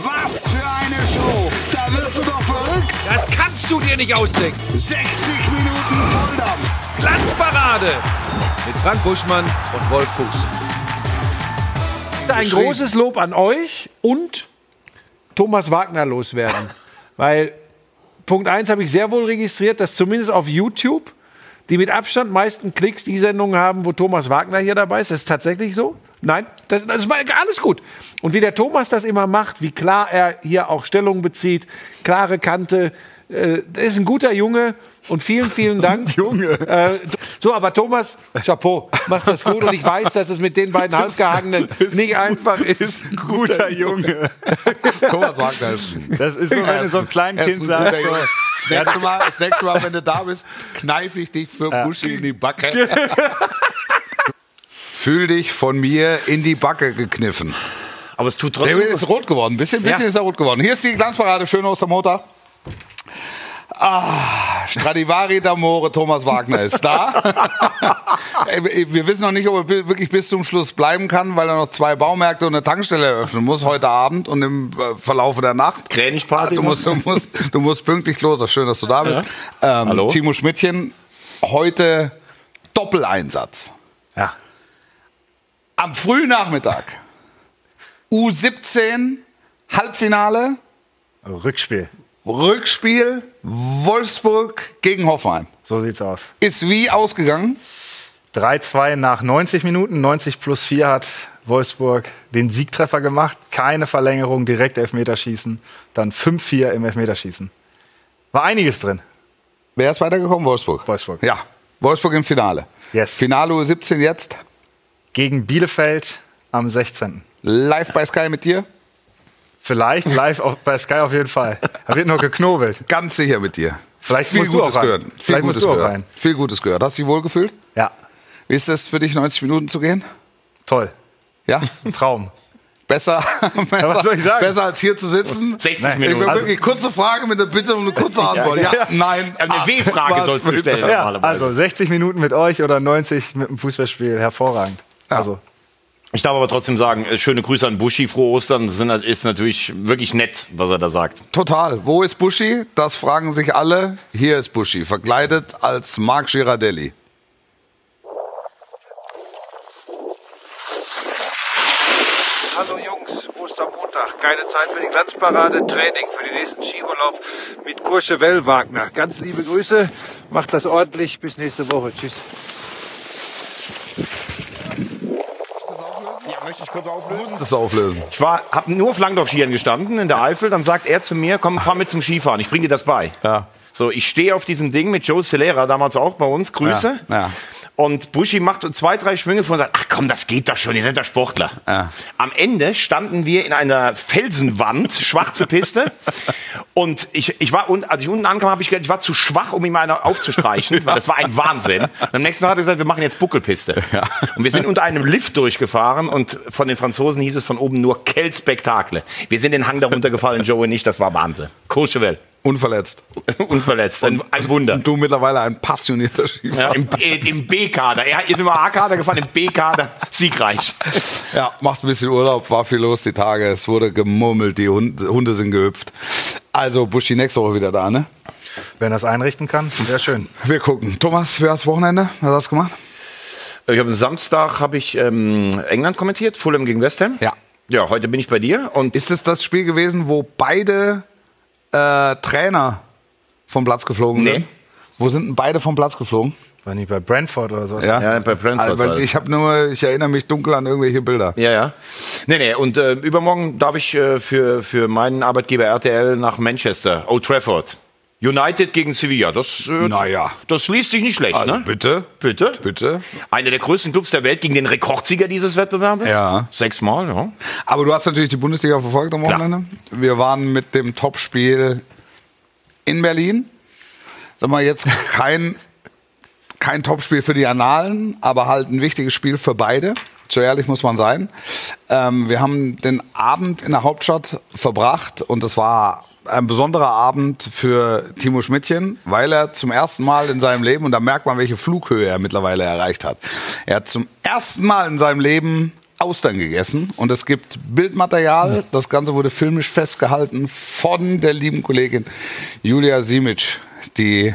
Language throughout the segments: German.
Was für eine Show! Da wirst du doch verrückt! Das kannst du dir nicht ausdenken. 60 Minuten Volldampf! Glanzparade mit Frank Buschmann und Wolf Fuß. Ein großes Lob an euch und Thomas Wagner loswerden. Weil Punkt 1 habe ich sehr wohl registriert, dass zumindest auf YouTube die mit Abstand meisten Klicks die Sendungen haben, wo Thomas Wagner hier dabei ist. Das ist tatsächlich so? Nein, das, das war alles gut. Und wie der Thomas das immer macht, wie klar er hier auch Stellung bezieht, klare Kante, äh, er ist ein guter Junge und vielen, vielen Dank. Junge. Äh, so, aber Thomas, Chapeau, machst das gut und ich weiß, dass es mit den beiden Halsgehangenen nicht einfach ist. Ist ein guter Junge. Thomas Wagner ist ein, Das ist so, wenn du so er ist Kind ein sagst. Das nächste, Mal, das nächste Mal, wenn du da bist, kneife ich dich für Buschi in die Backe. Fühl dich von mir in die Backe gekniffen. Aber es tut Der trotzdem. ist rot geworden. Ein bisschen, bisschen Ja. ist er rot geworden. Hier ist die Glanzparade, schön aus der Motor. Ah, Stradivari d'Amore, Thomas Wagner ist da. Wir wissen noch nicht, ob er wirklich bis zum Schluss bleiben kann, weil er noch zwei Baumärkte und eine Tankstelle eröffnen muss heute Abend und im äh, Verlaufe der Nacht. Krähenigparty Du musst, du musst, du musst pünktlich los. Schön, dass du da bist. Ähm, Hallo. Timo Schmidtchen, heute Doppeleinsatz. Ja. Am frühen Nachmittag. U17 Halbfinale, Rückspiel. Rückspiel Wolfsburg gegen Hoffenheim. So sieht's aus. Ist wie ausgegangen? 3-2 nach 90 Minuten. 90 plus 4 hat Wolfsburg den Siegtreffer gemacht. Keine Verlängerung, direkt Elfmeterschießen. Dann 5-4 im Elfmeterschießen. War einiges drin. Wer ist weitergekommen? Wolfsburg. Wolfsburg. Ja, Wolfsburg im Finale. Yes. Finale U17 jetzt. Gegen Bielefeld am 16. Live bei Sky mit dir. Vielleicht live auf, bei Sky auf jeden Fall. Da wird noch geknobelt. Ganz sicher mit dir. Vielleicht Viel musst du Gutes auch rein. gehört. Viel Vielleicht Gutes musst du auch gehört. rein. Viel Gutes gehört. Hast du dich wohl gefühlt? Ja, Wie ist es für dich, 90 Minuten zu gehen? toll. Ja? Ein Traum. Besser, besser, was soll ich sagen? besser als hier zu sitzen? 60 Ich Minuten. will wirklich kurze Frage mit der Bitte um eine kurze Antwort. Ja, nein. Eine W-Frage sollst du stellen. Ja, normalerweise. also 60 Minuten mit euch oder 90 mit dem Fußballspiel, hervorragend. Also, Ich darf aber trotzdem sagen, äh, schöne Grüße an Buschi, frohe Ostern. Das sind- ist natürlich wirklich nett, was er da sagt. Total. Wo ist Buschi? Das fragen sich alle. Hier ist Buschi, verkleidet als Marc Girardelli. Hallo Jungs, Ostermontag, keine Zeit für die Glanzparade, Training für den nächsten Skiurlaub mit Courchevel Wagner. Ganz liebe Grüße, macht das ordentlich, bis nächste Woche, tschüss. Möchte ich kurz auflösen? Das auflösen. Ich war, habe nur auf Langlaufskiern gestanden in der Eifel. Dann sagt er zu mir, komm, fahr mit zum Skifahren. Ich bring dir das bei. Ja. So, ich stehe auf diesem Ding mit Joe Celera, damals auch bei uns. Grüße. Ja, ja. Und Buschi macht zwei, drei Schwünge vor und sagt, ach komm, das geht doch schon, ihr seid doch Sportler. Ja. Am Ende standen wir in einer Felsenwand, schwarze Piste. und ich, ich war, un- als ich unten ankam, habe ich gedacht, ich war zu schwach, um ihm einer aufzustreichen, weil das war ein Wahnsinn. Und am nächsten Tag hat er gesagt, wir machen jetzt Buckelpiste. Und wir sind unter einem Lift durchgefahren und von den Franzosen hieß es von oben nur Quel Spektakle. Wir sind den Hang darunter gefallen, Joe und ich, das war Wahnsinn. Courchevel. Unverletzt. Unverletzt. Ein, ein Wunder. Und du mittlerweile ein passionierter Ja, Skifahrer. Im, äh, im B-Kader. Er ist immer A-Kader gefahren, im B-Kader siegreich. Ja, macht ein bisschen Urlaub, war viel los die Tage. Es wurde gemurmelt, die Hunde, Hunde sind gehüpft. Also Buschi nächste Woche wieder da, ne? wenn das einrichten kann, sehr schön. Wir gucken. Thomas, wer hat's Wochenende? Was hast du gemacht? Ich habe am Samstag habe ich ähm, England kommentiert, Fulham gegen West Ham. Ja. Ja, heute bin ich bei dir und Ist es das Spiel gewesen, wo beide äh, Trainer vom Platz geflogen Nee. sind? Wo sind denn beide vom Platz geflogen? War nicht bei Brentford oder so? Ja, bei Brentford Also, weil ich habe nur, ich erinnere mich dunkel an irgendwelche Bilder. ja, ja. Nee, nee, und äh, übermorgen darf ich äh, für, für meinen Arbeitgeber RTL nach Manchester, Old Trafford. United gegen Sevilla. Das, äh, Naja. das liest sich nicht schlecht, Also, ne? bitte? Bitte? Bitte? Einer der größten Clubs der Welt gegen den Rekordsieger dieses Wettbewerbs. Ja. Sechsmal, ja. Aber du hast natürlich die Bundesliga verfolgt am Klar. Wochenende. Wir waren mit dem Topspiel in Berlin. Sag mal, jetzt kein, kein Topspiel für die Annalen, aber halt ein wichtiges Spiel für beide. So ehrlich muss man sein. Ähm, wir haben den Abend in der Hauptstadt verbracht und es war ein besonderer Abend für Timo Schmidtchen, weil er zum ersten Mal in seinem Leben, und da merkt man, welche Flughöhe er mittlerweile erreicht hat, er hat zum ersten Mal in seinem Leben Austern gegessen und es gibt Bildmaterial. Das Ganze wurde filmisch festgehalten von der lieben Kollegin Julia Simic, die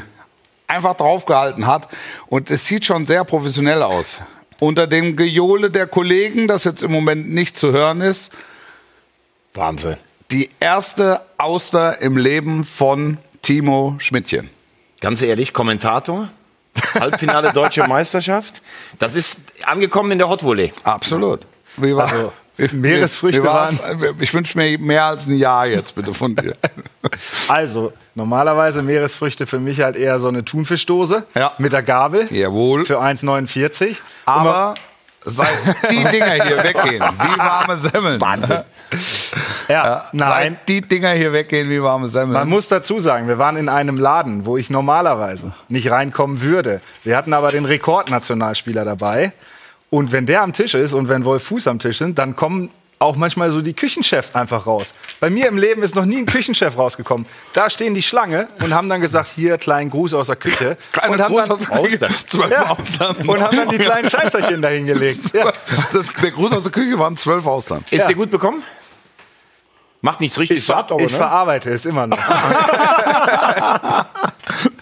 einfach draufgehalten hat. Und es sieht schon sehr professionell aus. Unter dem Gejohle der Kollegen, das jetzt im Moment nicht zu hören ist, Wahnsinn. Die erste Auster im Leben von Timo Schmidtchen. Ganz ehrlich, Kommentator, Halbfinale Deutsche Meisterschaft. Das ist angekommen in der Hot Volley. Absolut. Wie war, Also, Meeresfrüchte wie war's? Ich wünsche mir mehr als ein Jahr jetzt bitte von dir. Also, normalerweise Meeresfrüchte für mich halt eher so eine Thunfischdose Ja. mit der Gabel Jawohl. für 1,49. Aber seit die Dinger hier weggehen, wie warme Semmeln. Wahnsinn. Ja, nein. Seit die Dinger hier weggehen, wie warme Semmeln. Man muss dazu sagen, wir waren in einem Laden, wo ich normalerweise nicht reinkommen würde. Wir hatten aber den Rekordnationalspieler dabei. Und wenn der am Tisch ist und wenn Wolf Fuß am Tisch sind, dann kommen auch manchmal so die Küchenchefs einfach raus. Bei mir im Leben ist noch nie ein Küchenchef rausgekommen. Da stehen die Schlange und haben dann gesagt, hier, kleinen Gruß aus der Küche. Kleiner und haben Gruß dann, aus der Küche, zwölf ja, Ausland. und haben dann die kleinen Scheißerchen dahingelegt. Ja. Das, der Gruß aus der Küche waren zwölf Ausland. Ist Ja. dir gut bekommen? Macht nichts richtig satt, aber Ich ne? verarbeite es immer noch.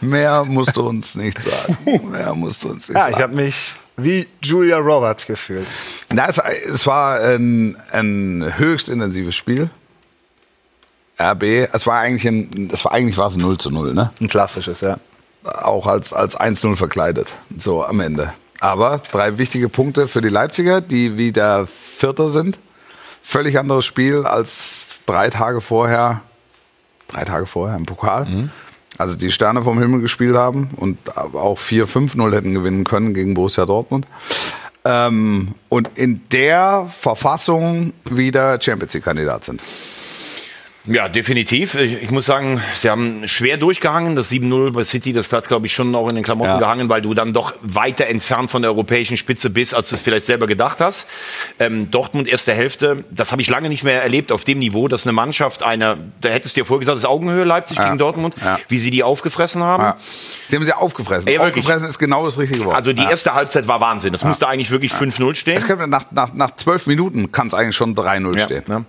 Mehr musst du uns nicht sagen. Mehr musst du uns nicht Ja, ich sagen. habe mich wie Julia Roberts gefühlt. Na, es, es war ein, ein höchst intensives Spiel. RB, es war eigentlich ein, es war eigentlich war es 0 zu 0, ne? Ein klassisches, ja. Auch als, als 1-0 verkleidet, so am Ende. Aber drei wichtige Punkte für die Leipziger, die wieder Vierter sind. Völlig anderes Spiel als drei Tage vorher, drei Tage vorher im Pokal. Also die Sterne vom Himmel gespielt haben und auch 4-5-0 hätten gewinnen können gegen Borussia Dortmund. Ähm, und in der Verfassung wieder Champions League-Kandidat sind. Ja, definitiv. Ich, ich muss sagen, sie haben schwer durchgehangen. Das 7-0 bei City, das hat, glaube ich, schon auch in den Klamotten Ja. gehangen, weil du dann doch weiter entfernt von der europäischen Spitze bist, als du es vielleicht selber gedacht hast. Ähm, Dortmund erste Hälfte, das habe ich lange nicht mehr erlebt auf dem Niveau, dass eine Mannschaft, eine, da hättest du dir vorher gesagt, das ist Augenhöhe Leipzig Ja. gegen Dortmund, Ja. wie sie die aufgefressen haben. Ja. Die haben sie aufgefressen. Ja, wirklich. aufgefressen ist genau das richtige Wort. Also die ja. erste Halbzeit war Wahnsinn. Das musste eigentlich wirklich 5-0 stehen. Nach, nach, nach zwölf Minuten kann es eigentlich schon 3-0 stehen. Ja.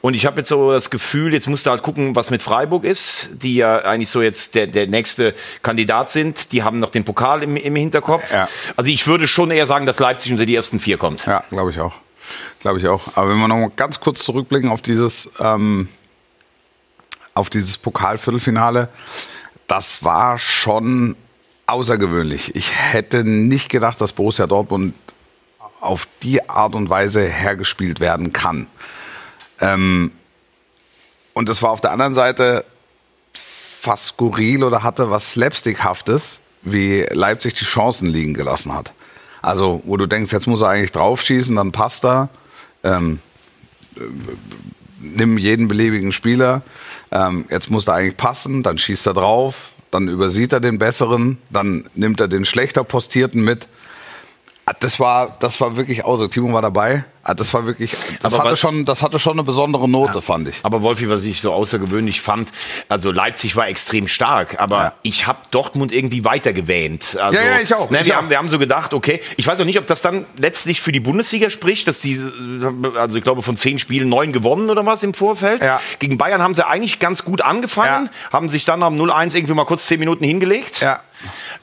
Und ich habe jetzt so das Gefühl, jetzt musst du halt gucken, was mit Freiburg ist, die ja eigentlich so jetzt der, der nächste Kandidat sind. Die haben noch den Pokal im, im Hinterkopf. Ja. Also ich würde schon eher sagen, dass Leipzig unter die ersten vier kommt. Ja, glaube ich auch. Glaube ich auch. Aber wenn wir noch mal ganz kurz zurückblicken auf dieses, ähm, auf dieses Pokalviertelfinale, das war schon außergewöhnlich. Ich hätte nicht gedacht, dass Borussia Dortmund auf die Art und Weise hergespielt werden kann. Ähm, und das war auf der anderen Seite fast skurril oder hatte was Slapstickhaftes, wie Leipzig die Chancen liegen gelassen hat. Also, wo du denkst, jetzt muss er eigentlich draufschießen, dann passt er. Ähm, äh, nimm jeden beliebigen Spieler. Ähm, jetzt muss er eigentlich passen, dann schießt er drauf, dann übersieht er den besseren, dann nimmt er den schlechter postierten mit. Ah, Das war, das war wirklich außer. Timo war dabei. Ah, Das war wirklich, das Aber hatte schon, das hatte schon eine besondere Note, fand ich. Aber Wolfi, was ich so außergewöhnlich fand, also Leipzig war extrem stark, aber Ja. ich habe Dortmund irgendwie weiter gewähnt. Also, Ja, ja, ich auch, Ne, ich wir, auch. Haben, wir haben so gedacht, okay, ich weiß auch nicht, ob das dann letztlich für die Bundesliga spricht, dass die, also ich glaube von zehn Spielen neun gewonnen oder was im Vorfeld. Ja. Gegen Bayern haben sie eigentlich ganz gut angefangen, haben sich dann am 0-1 irgendwie mal kurz zehn Minuten hingelegt. Ja.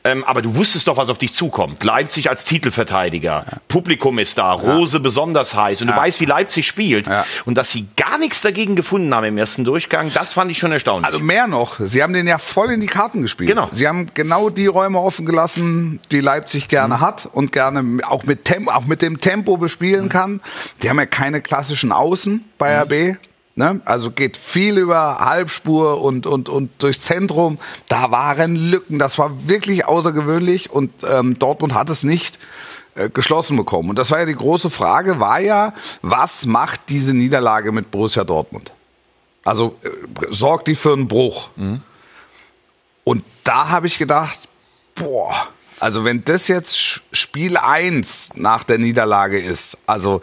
Ähm, aber du wusstest doch, was auf dich zukommt. Leipzig als Titelverteidiger, Publikum ist da, Rose besonders heiß und du weißt, wie Leipzig spielt. Ja. Und dass sie gar nichts dagegen gefunden haben im ersten Durchgang, das fand ich schon erstaunlich. Also mehr noch, sie haben den ja voll in die Karten gespielt. Genau. Sie haben genau die Räume offen gelassen, die Leipzig gerne hat und gerne auch mit, Tempo, auch mit dem Tempo bespielen kann. Die haben ja keine klassischen Außen bei RB. Ne? Also geht viel über Halbspur und, und, und durchs Zentrum. Da waren Lücken. Das war wirklich außergewöhnlich und ähm, Dortmund hat es nicht geschlossen bekommen. Und das war ja die große Frage, war ja, was macht diese Niederlage mit Borussia Dortmund? Also äh, sorgt die für einen Bruch. Und da habe ich gedacht, boah, also wenn das jetzt Spiel 1 nach der Niederlage ist, also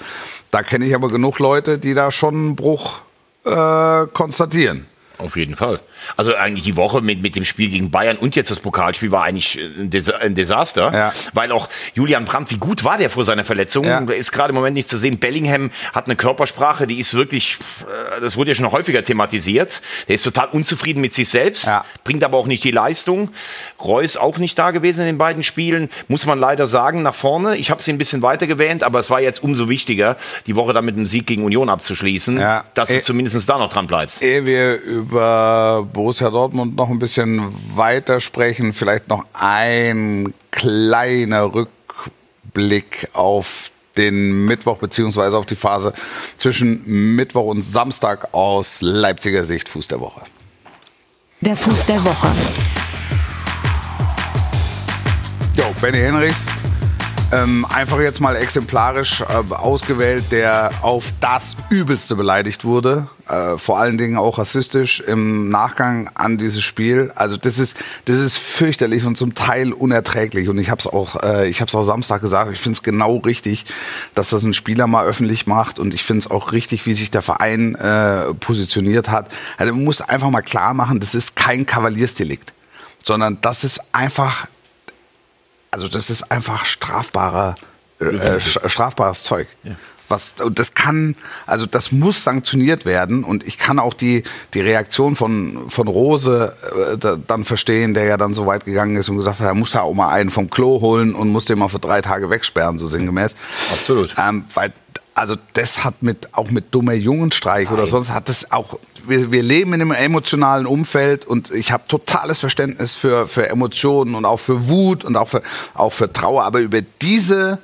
da kenne ich aber genug Leute, die da schon einen Bruch äh, konstatieren. Auf jeden Fall. Also eigentlich die Woche mit, mit dem Spiel gegen Bayern und jetzt das Pokalspiel war eigentlich ein, Desa ein Desaster. Ja. Weil auch Julian Brandt, wie gut war der vor seiner Verletzung? Ja. Ist gerade im Moment nicht zu sehen. Bellingham hat eine Körpersprache, die ist wirklich, äh, das wurde ja schon häufiger thematisiert. Der ist total unzufrieden mit sich selbst, Ja. bringt aber auch nicht die Leistung. Reus auch nicht da gewesen in den beiden Spielen. Muss man leider sagen, nach vorne. Ich habe sie ein bisschen weiter gewähnt, aber es war jetzt umso wichtiger, die Woche dann mit einem Sieg gegen Union abzuschließen, Ja. dass du Äh, zumindest da noch dran bleibst. Ehe wir über Borussia Dortmund noch ein bisschen weiter sprechen, vielleicht noch ein kleiner Rückblick auf den Mittwoch beziehungsweise auf die Phase zwischen Mittwoch und Samstag aus Leipziger Sicht Fuß der Woche. Der Fuß der Woche. Jo, Benny Henrichs, ähm, einfach jetzt mal exemplarisch äh, ausgewählt, der auf das Übelste beleidigt wurde. Äh, vor allen Dingen auch rassistisch im Nachgang an dieses Spiel. Also das ist, das ist fürchterlich und zum Teil unerträglich. Und ich habe es auch, äh, ich habe auch Samstag gesagt. Ich finde es genau richtig, dass das ein Spieler mal öffentlich macht. Und ich finde es auch richtig, wie sich der Verein äh, positioniert hat. Also man muss einfach mal klar machen, das ist kein Kavaliersdelikt, sondern das ist einfach also das ist einfach strafbarer, äh, sch- strafbares Zeug. Was, und das kann, also das muss sanktioniert werden. Und ich kann auch die, die Reaktion von, von Rose äh, da, dann verstehen, der ja dann so weit gegangen ist und gesagt hat, er muss da auch mal einen vom Klo holen und muss den mal für drei Tage wegsperren, so sinngemäß. Absolut. Ähm, weil, also das hat mit, auch mit dummer Jungenstreich oder sonst hat das auch, wir, wir leben in einem emotionalen Umfeld und ich habe totales Verständnis für, für Emotionen und auch für Wut und auch für, auch für Trauer, aber über diese,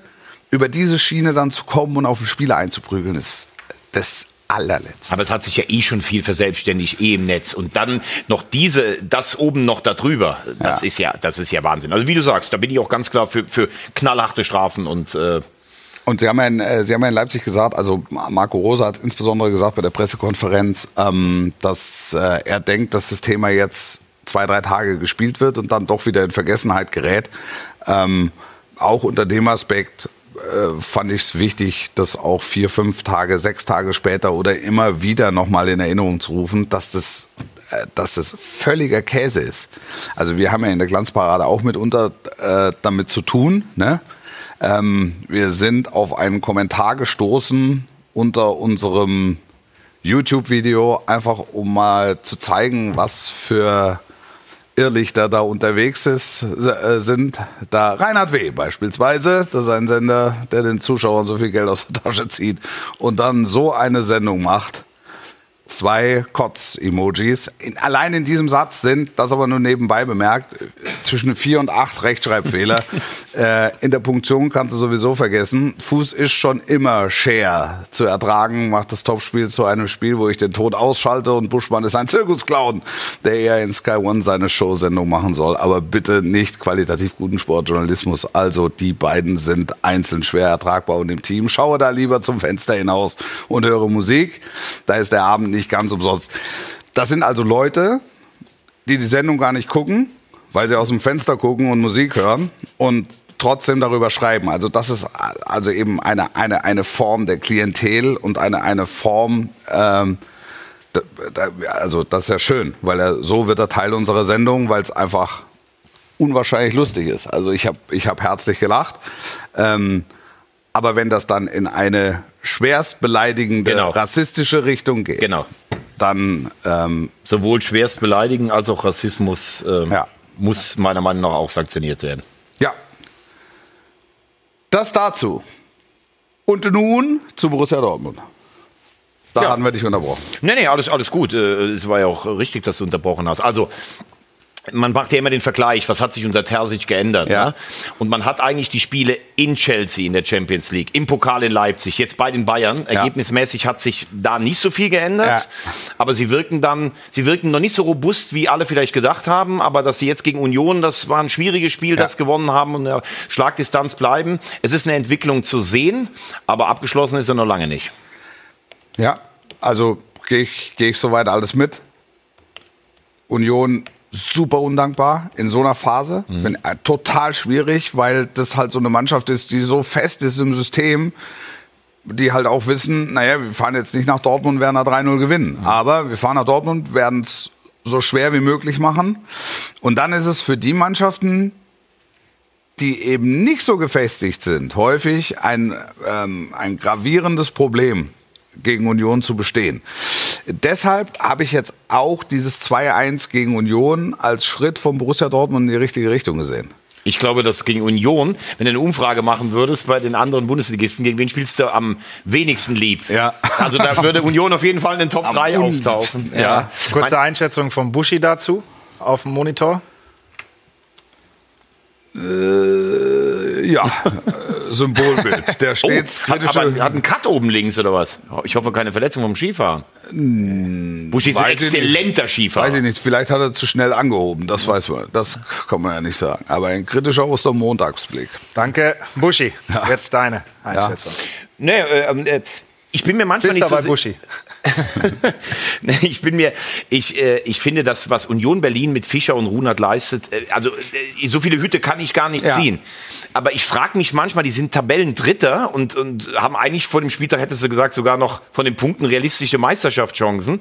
über diese Schiene dann zu kommen und auf den Spieler einzuprügeln, ist das allerletzte. Aber es hat sich ja eh schon viel verselbstständigt, eh im Netz. Und dann noch diese, das oben noch darüber, das Ja. ist ja, das ist ja Wahnsinn. Also wie du sagst, da bin ich auch ganz klar für, für knallharte Strafen und äh, Und Sie haben, ja in, äh, Sie haben ja in Leipzig gesagt, also Marco Rosa hat insbesondere gesagt bei der Pressekonferenz, ähm, dass äh, er denkt, dass das Thema jetzt zwei, drei Tage gespielt wird und dann doch wieder in Vergessenheit gerät. Ähm, auch unter dem Aspekt äh, fand ich es wichtig, das auch vier, fünf Tage, sechs Tage später oder immer wieder nochmal in Erinnerung zu rufen, dass das äh, dass das völliger Käse ist. Also wir haben ja in der Glanzparade auch mitunter äh, damit zu tun. Ne? Ähm, wir sind auf einen Kommentar gestoßen unter unserem YouTube-Video, einfach um mal zu zeigen, was für Irrlichter da unterwegs ist, äh, sind. Da Reinhard W. beispielsweise, das ist ein Sender, der den Zuschauern so viel Geld aus der Tasche zieht und dann so eine Sendung macht. Zwei Kotz-Emojis. In, allein in diesem Satz sind, das aber nur nebenbei bemerkt, zwischen vier und acht Rechtschreibfehler. äh, in der Punktion kannst du sowieso vergessen. Fuß ist schon immer Share zu ertragen, macht das Topspiel zu einem Spiel, wo ich den Ton ausschalte und Buschmann ist ein Zirkusclown, der eher in Sky One seine Showsendung machen soll. Aber bitte nicht qualitativ guten Sportjournalismus. Also die beiden sind einzeln schwer ertragbar und im Team. Schaue da lieber zum Fenster hinaus und höre Musik. Da ist der Abend nicht ganz umsonst. Das sind also Leute, die die Sendung gar nicht gucken, weil sie aus dem Fenster gucken und Musik hören und trotzdem darüber schreiben. Also das ist also eben eine, eine, eine Form der Klientel und eine, eine Form, ähm, da, da, also das ist ja schön, weil er, so wird er Teil unserer Sendung, weil es einfach unwahrscheinlich lustig ist. Also ich habe ich hab herzlich gelacht. Ähm, aber wenn das dann in eine schwerst beleidigende, Genau. rassistische Richtung geht, genau. dann ähm, Sowohl schwerst beleidigen als auch Rassismus ähm, Ja. muss meiner Meinung nach auch sanktioniert werden. Ja. Das dazu. Und nun zu Borussia Dortmund. Da Ja. hatten wir dich unterbrochen. Nee, nee, alles, alles gut. Äh, Es war ja auch richtig, dass du unterbrochen hast. Also, man macht ja immer den Vergleich, was hat sich unter Terzic geändert. Ja. Ne? Und man hat eigentlich die Spiele in Chelsea in der Champions League, im Pokal in Leipzig, jetzt bei den Bayern. Ergebnismäßig hat sich da nicht so viel geändert. Ja. Aber sie wirken dann, sie wirken noch nicht so robust, wie alle vielleicht gedacht haben. Aber dass sie jetzt gegen Union, das war ein schwieriges Spiel, das gewonnen haben und in der Schlagdistanz bleiben. Es ist eine Entwicklung zu sehen, aber abgeschlossen ist er noch lange nicht. Ja, also gehe ich, geh ich soweit alles mit. Union super undankbar in so einer Phase. Wenn, äh, total schwierig, weil das halt so eine Mannschaft ist, die so fest ist im System. die halt auch wissen, naja, wir fahren jetzt nicht nach Dortmund, werden da 3-0 gewinnen. Aber wir fahren nach Dortmund, werden es so schwer wie möglich machen. Und dann ist es für die Mannschaften, die eben nicht so gefestigt sind, häufig ein, ähm, ein gravierendes Problem gegen Union zu bestehen. Deshalb habe ich jetzt auch dieses 2-1 gegen Union als Schritt von Borussia Dortmund in die richtige Richtung gesehen. Ich glaube, dass gegen Union, wenn du eine Umfrage machen würdest bei den anderen Bundesligisten, gegen wen spielst du am wenigsten lieb? Ja. Also da würde Union auf jeden Fall in den Top 3 unliebsten, auftauchen. ja. Kurze Einschätzung von Buschi dazu auf dem Monitor. Ja, äh, Symbolbild. Der Oh, stets hat, kritische. aber, hat einen Cut oben links oder was? Ich hoffe, keine Verletzung vom Skifahren. Buschi ist ein weiß ich exzellenter Skifahrer. Weiß ich nicht, vielleicht hat er zu schnell angehoben, das weiß man, das kann man ja nicht sagen. Aber ein kritischer Ostermontagsblick. Danke, Buschi. Jetzt deine Einschätzung. Nee, äh, äh, ich bin mir manchmal Bist nicht dabei, so Buschi. Ich bin mir, ich, äh, ich finde, das, was Union Berlin mit Fischer und Runert leistet, äh, also äh, so viele Hüte kann ich gar nicht Ja. ziehen. Aber ich frage mich manchmal, die sind Tabellendritter und, und haben eigentlich vor dem Spieltag, hättest du gesagt, sogar noch von den Punkten realistische Meisterschaftschancen,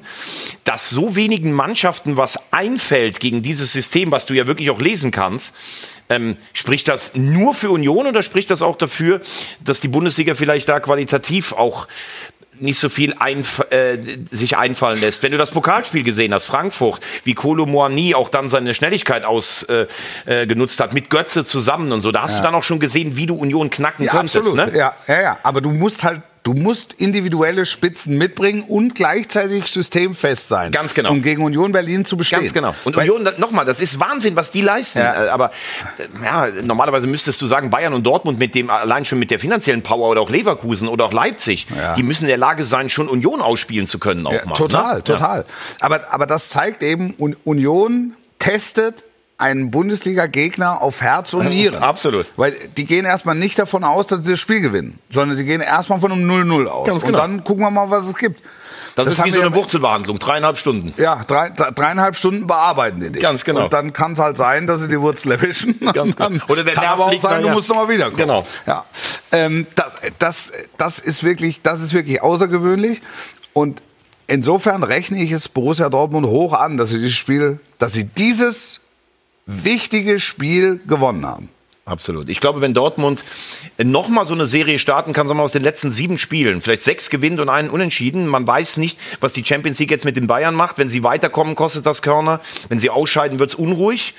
dass so wenigen Mannschaften was einfällt gegen dieses System, was du ja wirklich auch lesen kannst. Ähm, spricht das nur für Union oder spricht das auch dafür, dass die Bundesliga vielleicht da qualitativ auch nicht so viel einf äh, sich einfallen lässt. Wenn du das Pokalspiel gesehen hast, Frankfurt, wie Kolo Moani auch dann seine Schnelligkeit ausgenutzt äh, genutzt hat, mit Götze zusammen und so, da hast du dann auch schon gesehen, wie du Union knacken Ja, könntest. absolut. Ne? Ja, ja, ja. Aber du musst halt, du musst individuelle Spitzen mitbringen und gleichzeitig systemfest sein. Ganz genau. Um gegen Union Berlin zu bestehen. Ganz genau. Und Weil- Union, nochmal, das ist Wahnsinn, was die leisten. Ja. Äh, Aber äh, ja, normalerweise müsstest du sagen, Bayern und Dortmund mit dem allein schon mit der finanziellen Power oder auch Leverkusen oder auch Leipzig, Ja. die müssen in der Lage sein, schon Union ausspielen zu können auch Ja, mal. total, ne? total. Aber, aber das zeigt eben, Un- Union testet einen Bundesliga-Gegner auf Herz und Nieren. Absolut. Weil die gehen erstmal nicht davon aus, dass sie das Spiel gewinnen, sondern sie gehen erstmal von einem 0-0 aus. Ganz genau. Und dann gucken wir mal, was es gibt. Das, ist haben wie so eine ja- Wurzelbehandlung, dreieinhalb Stunden. Ja, drei, drei- dreieinhalb Stunden bearbeiten die dich. Ganz genau. Und dann kann es halt sein, dass sie die Wurzel erwischen. Ganz genau. Oder der kann Nerv aber auch sein, du nachher. musst nochmal wiederkommen. Genau. Ja. Ähm, das, das, das, ist wirklich, das ist wirklich außergewöhnlich. Und insofern rechne ich es Borussia Dortmund hoch an, dass sie dieses Spiel, dass sie dieses wichtige Spiel gewonnen haben. Absolut. Ich glaube, wenn Dortmund nochmal so eine Serie starten kann, sagen wir mal aus den letzten sieben Spielen, vielleicht sechs gewinnt und einen unentschieden. Man weiß nicht, was die Champions League jetzt mit den Bayern macht. Wenn sie weiterkommen, kostet das Körner. Wenn sie ausscheiden, wird's unruhig.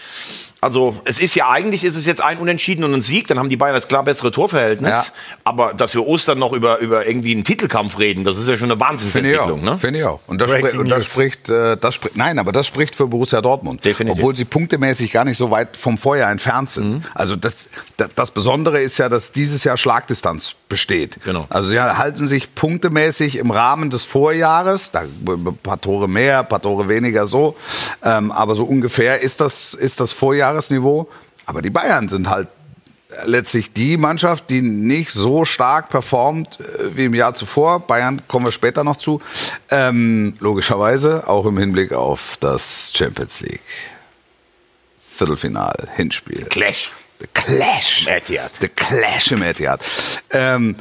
Also es ist ja eigentlich ist es jetzt ein Unentschieden und ein Sieg, dann haben die Bayern das klar bessere Torverhältnis. Ja. Aber dass wir Ostern noch über, über irgendwie einen Titelkampf reden, das ist ja schon eine Finde ich auch. Wahnsinnsentwicklung. Ne? Finde ich auch. Und das, spri und das spricht, äh, das spricht, nein, aber das spricht für Borussia Dortmund. Definitiv. Obwohl sie punktemäßig gar nicht so weit vom Vorjahr entfernt sind. Mhm. Also das, das, Besondere ist ja, dass dieses Jahr Schlagdistanz besteht. Genau. Also sie halten sich punktemäßig im Rahmen des Vorjahres, da ein paar Tore mehr, ein paar Tore weniger so, ähm, aber so ungefähr ist das, ist das Vorjahresniveau. Aber die Bayern sind halt letztlich die Mannschaft, die nicht so stark performt äh, wie im Jahr zuvor. Bayern kommen wir später noch zu. Ähm, logischerweise auch im Hinblick auf das Champions League Viertelfinal Hinspiel. Clash. The Clash. Im Etihad. The Clash im Etihad. Ähm,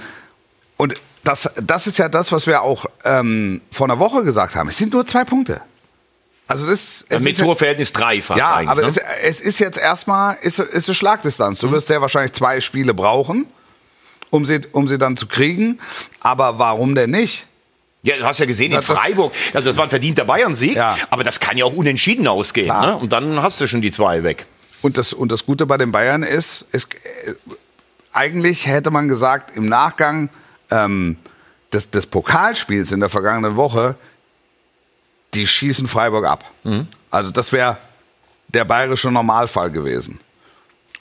und das, das ist ja das, was wir auch ähm, vor einer Woche gesagt haben. Es sind nur zwei Punkte. Also es ist, es Torverhältnis drei fast ja, eigentlich. aber ne? es, es ist jetzt erstmal ist, ist eine Schlagdistanz. Du wirst sehr wahrscheinlich zwei Spiele brauchen, um sie, um sie dann zu kriegen. Aber warum denn nicht? Ja, du hast ja gesehen, in Das- das- Freiburg, also das war ein verdienter Bayern-Sieg, Ja. aber das kann ja auch unentschieden ausgehen. Ne? Und dann hast du schon die zwei weg. Und das, und das Gute bei den Bayern ist, es, äh, eigentlich hätte man gesagt, im Nachgang ähm, des, des Pokalspiels in der vergangenen Woche, die schießen Freiburg ab. Also das wäre der bayerische Normalfall gewesen.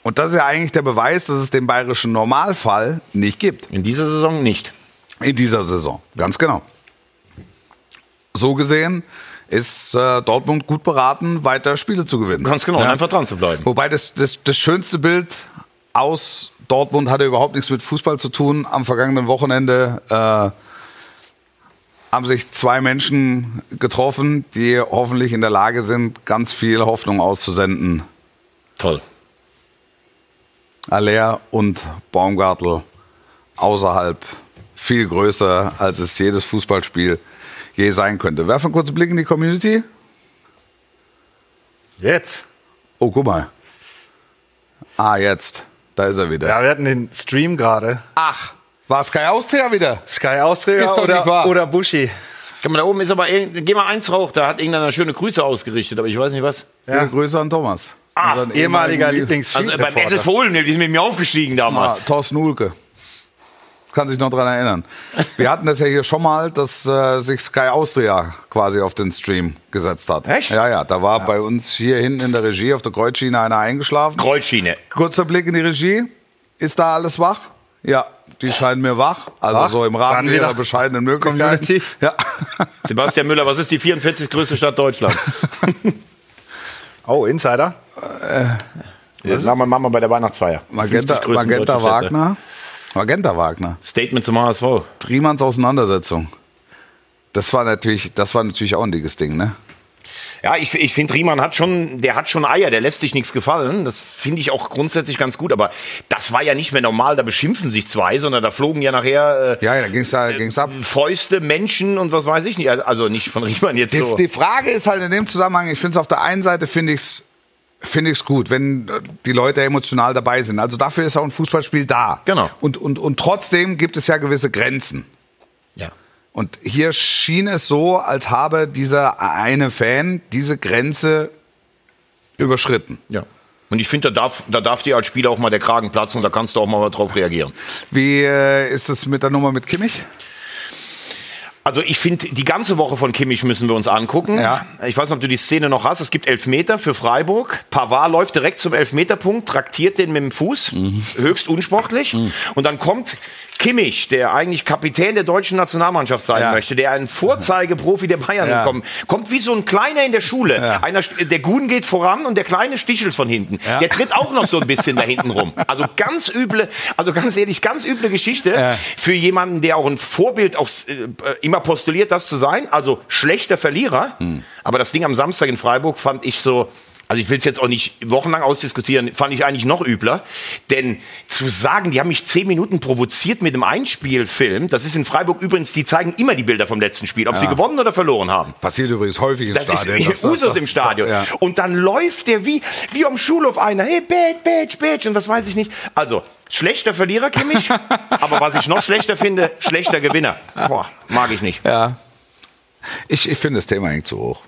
Und das ist ja eigentlich der Beweis, dass es den bayerischen Normalfall nicht gibt. In dieser Saison nicht. In dieser Saison, ganz genau. So gesehen ist äh, Dortmund gut beraten, weiter Spiele zu gewinnen. Ganz genau, und einfach dran zu bleiben. Wobei das, das, das schönste Bild aus Dortmund hatte überhaupt nichts mit Fußball zu tun. Am vergangenen Wochenende äh, haben sich zwei Menschen getroffen, die hoffentlich in der Lage sind, ganz viel Hoffnung auszusenden. Toll. Aller und Baumgartel außerhalb viel größer, als es jedes Fußballspiel je sein könnte. Werfen einen kurzen Blick in die Community. Jetzt. Oh, guck mal. Ah, jetzt. Da ist er wieder. Ja, wir hatten den Stream gerade. Ach, war Sky Austria wieder? Sky Austria Ist doch nicht oder, wahr. oder Buschi. Guck mal, da oben ist aber, irgend- geh mal eins rauch, da hat irgendeiner schöne Grüße ausgerichtet, aber ich weiß nicht was. Viele Grüße an Thomas. Ah, Unseren Ehemaliger ehemaligen- lieblings Also beim SSV Ulm, die sind mit mir aufgestiegen Ah, damals. Thorsten Ulke. Kann sich noch dran erinnern. Wir hatten das ja hier schon mal, dass äh, sich Sky Austria quasi auf den Stream gesetzt hat. Echt? Ja, ja. Da war bei uns hier hinten in der Regie auf der Kreuzschiene einer eingeschlafen. Kreuzschiene. Kurzer Blick in die Regie. Ist da alles wach? Ja, die scheinen mir wach. Also Wach? so im Rahmen ihrer bescheidenen Möglichkeiten. Ja. Sebastian Müller, was ist die 44. größte Stadt Deutschlands? Oh, Insider. Jetzt machen wir machen wir bei der Weihnachtsfeier. 50 Magenta, Magenta. Wagner. Magenta Wagner. Statement zum HSV. Riemanns Auseinandersetzung. Das war natürlich, das war natürlich auch ein dickes Ding, ne? Ja, ich, ich finde, Riemann hat schon, der hat schon Eier, der lässt sich nichts gefallen. Das finde ich auch grundsätzlich ganz gut. Aber das war ja nicht mehr normal, da beschimpfen sich zwei, sondern da flogen ja nachher äh, Ja, ja, da ging's, da ging's ab. Fäuste, Menschen und was weiß ich nicht. Also nicht von Riemann jetzt Die, so. die Frage ist halt in dem Zusammenhang, ich finde es auf der einen Seite finde ich es finde ich's gut, wenn äh, die Leute emotional dabei sind. Also dafür ist auch ein Fußballspiel da. Genau. Und, und, und trotzdem gibt es ja gewisse Grenzen. Und hier schien es so, als habe dieser eine Fan diese Grenze überschritten. ja. Und ich finde, da darf, da darf dir als Spieler auch mal der Kragen platzen und da kannst du auch mal drauf reagieren. Wie äh, ist es mit der Nummer mit Kimmich? Also ich finde, die ganze Woche von Kimmich müssen wir uns angucken. Ja. Ich weiß nicht, ob du die Szene noch hast. Es gibt Elfmeter für Freiburg. Pavard läuft direkt zum Elfmeterpunkt, traktiert den mit dem Fuß. Höchst unsportlich. Und dann kommt Kimmich, der eigentlich Kapitän der deutschen Nationalmannschaft sein Ja. möchte, der ein Vorzeigeprofi der Bayern Ja. kommt, kommt wie so ein Kleiner in der Schule. Ja. Einer, der Gun geht voran und der Kleine stichelt von hinten. Der tritt auch noch so ein bisschen da hinten rum. Also ganz üble, also ganz ehrlich, ganz üble Geschichte für jemanden, der auch ein Vorbild auch äh, immer postuliert, das zu sein. Also schlechter Verlierer. Hm. Aber das Ding am Samstag in Freiburg fand ich so. Also ich will es jetzt auch nicht wochenlang ausdiskutieren, fand ich eigentlich noch übler. Denn zu sagen, die haben mich zehn Minuten provoziert mit einem Einspielfilm, das ist in Freiburg übrigens, die zeigen immer die Bilder vom letzten Spiel, ob sie gewonnen oder verloren haben. Passiert übrigens häufig im Das Stadion. ist das- Usus das- im Stadion. Ja. Und dann läuft der wie, wie am Schulhof einer. Hey, Badge, Badge, Badge. Und was weiß ich nicht. Also, schlechter Verlierer, Kimmich. aber was ich noch schlechter finde, schlechter Gewinner. Boah, mag ich nicht. Ja. Ich, ich finde das Thema hängt zu hoch.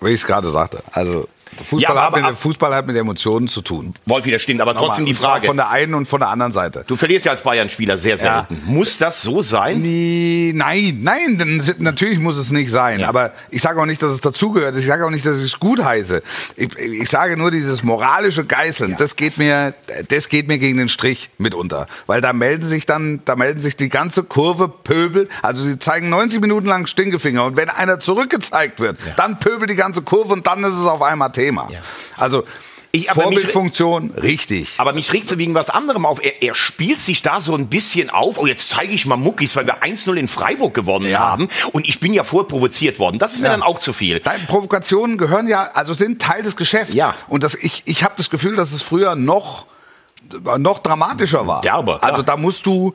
Wie ich es gerade sagte. Also, Fußball, Ja, hat aber mit, ab- der Fußball hat mit Emotionen zu tun. Wolfi, das stimmt. Aber trotzdem die Frage. Von der einen und von der anderen Seite. Du verlierst ja als Bayern-Spieler sehr Ja. selten. Muss das so sein? Nee, nein, nein, natürlich muss es nicht sein. Ja. Aber ich sage auch nicht, dass es dazugehört. Ich sage auch nicht, dass ich es gut heiße. Ich, ich sage nur dieses moralische Geißeln. Das geht mir, das geht mir gegen den Strich mitunter, weil da melden sich dann, da melden sich die ganze Kurve Pöbel. Also sie zeigen 90 Minuten lang Stinkefinger und wenn einer zurückgezeigt wird, dann pöbelt die ganze Kurve und dann ist es auf einmal Thema. Also Ich- aber mich- Vorbildfunktion, richtig. Aber mich regt so wegen was anderem auf. Er, er spielt sich da so ein bisschen auf. Oh, jetzt zeige ich mal Muckis, weil wir 1-0 in Freiburg gewonnen Ja. haben. Und ich bin ja vorher provoziert worden. Das ist mir Ja. dann auch zu viel. Deine Provokationen gehören ja, also sind Teil des Geschäfts. Ja. Und das, ich, ich habe das Gefühl, dass es früher noch, noch dramatischer war. Derber. Also da musst du,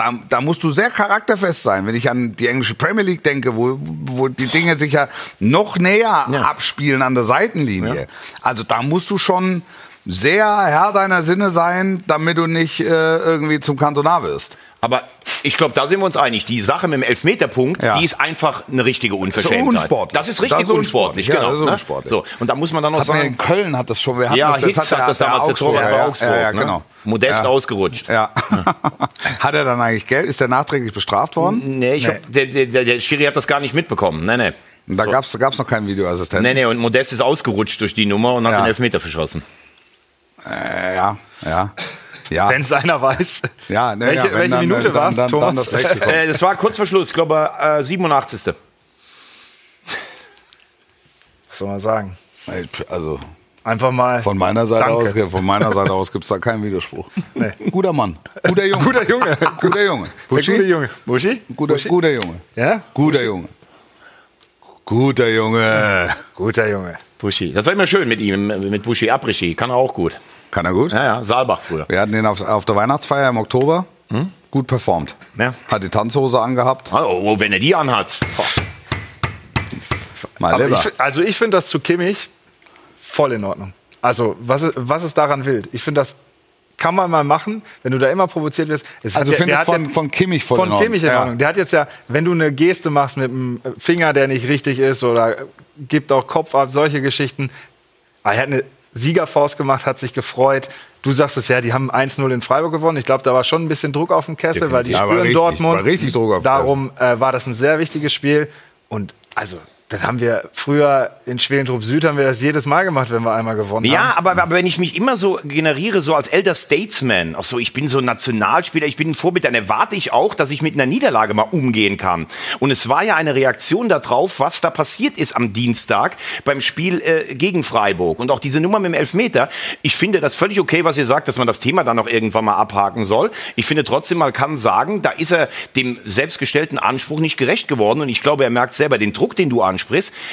da, da musst du sehr charakterfest sein. Wenn ich an die englische Premier League denke, wo, wo die Dinge sich ja noch näher Ja. abspielen an der Seitenlinie. Also da musst du schon sehr Herr deiner Sinne sein, damit du nicht äh, irgendwie zum Kantonar wirst. Aber ich glaube, da sind wir uns einig. Die Sache mit dem Elfmeterpunkt, Ja. die ist einfach eine richtige Unverschämtheit. unsportlich. Das ist richtig Das ist unsportlich, unsportlich. Ja, genau. das ist ne? unsportlich. So, und da muss man dann noch Hat man in sagen, Köln hat das schon. Wir hatten ja, das, das Hitz hat, hat das damals der Torwart bei ja, Augsburg. Ja, ja, ne? genau. Modest ja. ausgerutscht. Ja. hat er dann eigentlich Geld? Ist er nachträglich bestraft worden? Nee, ich Hab, der, der, der, der Schiri hat das gar nicht mitbekommen. Nee, nee. Und da So. gab's gab's noch keinen Videoassistenten. Nee, nee, und Modest ist ausgerutscht durch die Nummer und hat Ja. den Elfmeter verschossen. Äh, ja, ja. Ja, Wenn es einer weiß. ja, ne, welche ja, welche dann, Minute war es, dann, dann, dann Thomas? das. Äh, das war kurz vor Schluss, ich glaube äh, 87. Was soll man sagen? Also Einfach mal. von meiner Seite Danke. aus, von meiner Seite aus gibt's da keinen Widerspruch. Nee. Guter Mann, guter Junge, guter Junge, guter Junge, Buschi? gute Junge. Buschi? guter, Buschi? guter Junge, Ja? guter Junge, guter Junge. Guter Junge. Buschi. Das war immer schön mit ihm, mit Buschi Abrischi. Kann er auch gut. Kann er gut? Ja, ja, Saalbach früher. Wir hatten den auf, auf der Weihnachtsfeier im Oktober. gut performt. Ja. Hat die Tanzhose angehabt. Oh, wenn er die anhat. Lieber. ich, also ich finde das zu Kimmich voll in Ordnung. Also was, ist- was ist daran wild? Ich finde, das kann man mal machen, wenn du da immer provoziert wirst. Es hat Also ja- findest der hat von- ja- von Kimmich voll von in Ordnung. Kimmich in Ja. Ordnung. Der hat jetzt ja, wenn du eine Geste machst mit dem Finger, der nicht richtig ist oder gibt auch Kopf ab, solche Geschichten. Aber er hat eine Siegerfaust gemacht, hat sich gefreut. Du sagst es ja, die haben 1-0 in Freiburg gewonnen. Ich glaube, da war schon ein bisschen Druck auf dem Kessel, weil die Ja, spüren richtig, Dortmund. war richtig Druck auf Darum äh, war das ein sehr wichtiges Spiel. Und also, das haben wir früher in Schwelentrupp Süd haben wir das jedes Mal gemacht, wenn wir einmal gewonnen Ja, haben. aber, aber wenn ich mich immer so generiere, so als Elder Statesman, auch so, ich bin so ein Nationalspieler, ich bin ein Vorbild, dann erwarte ich auch, dass ich mit einer Niederlage mal umgehen kann. Und es war ja eine Reaktion darauf, was da passiert ist am Dienstag beim Spiel äh, gegen Freiburg. Und auch diese Nummer mit dem Elfmeter. Ich finde das völlig okay, was ihr sagt, dass man das Thema dann noch irgendwann mal abhaken soll. Ich finde trotzdem, man kann sagen, da ist er dem selbstgestellten Anspruch nicht gerecht geworden. Und ich glaube, er merkt selber den Druck, den du ansprichst.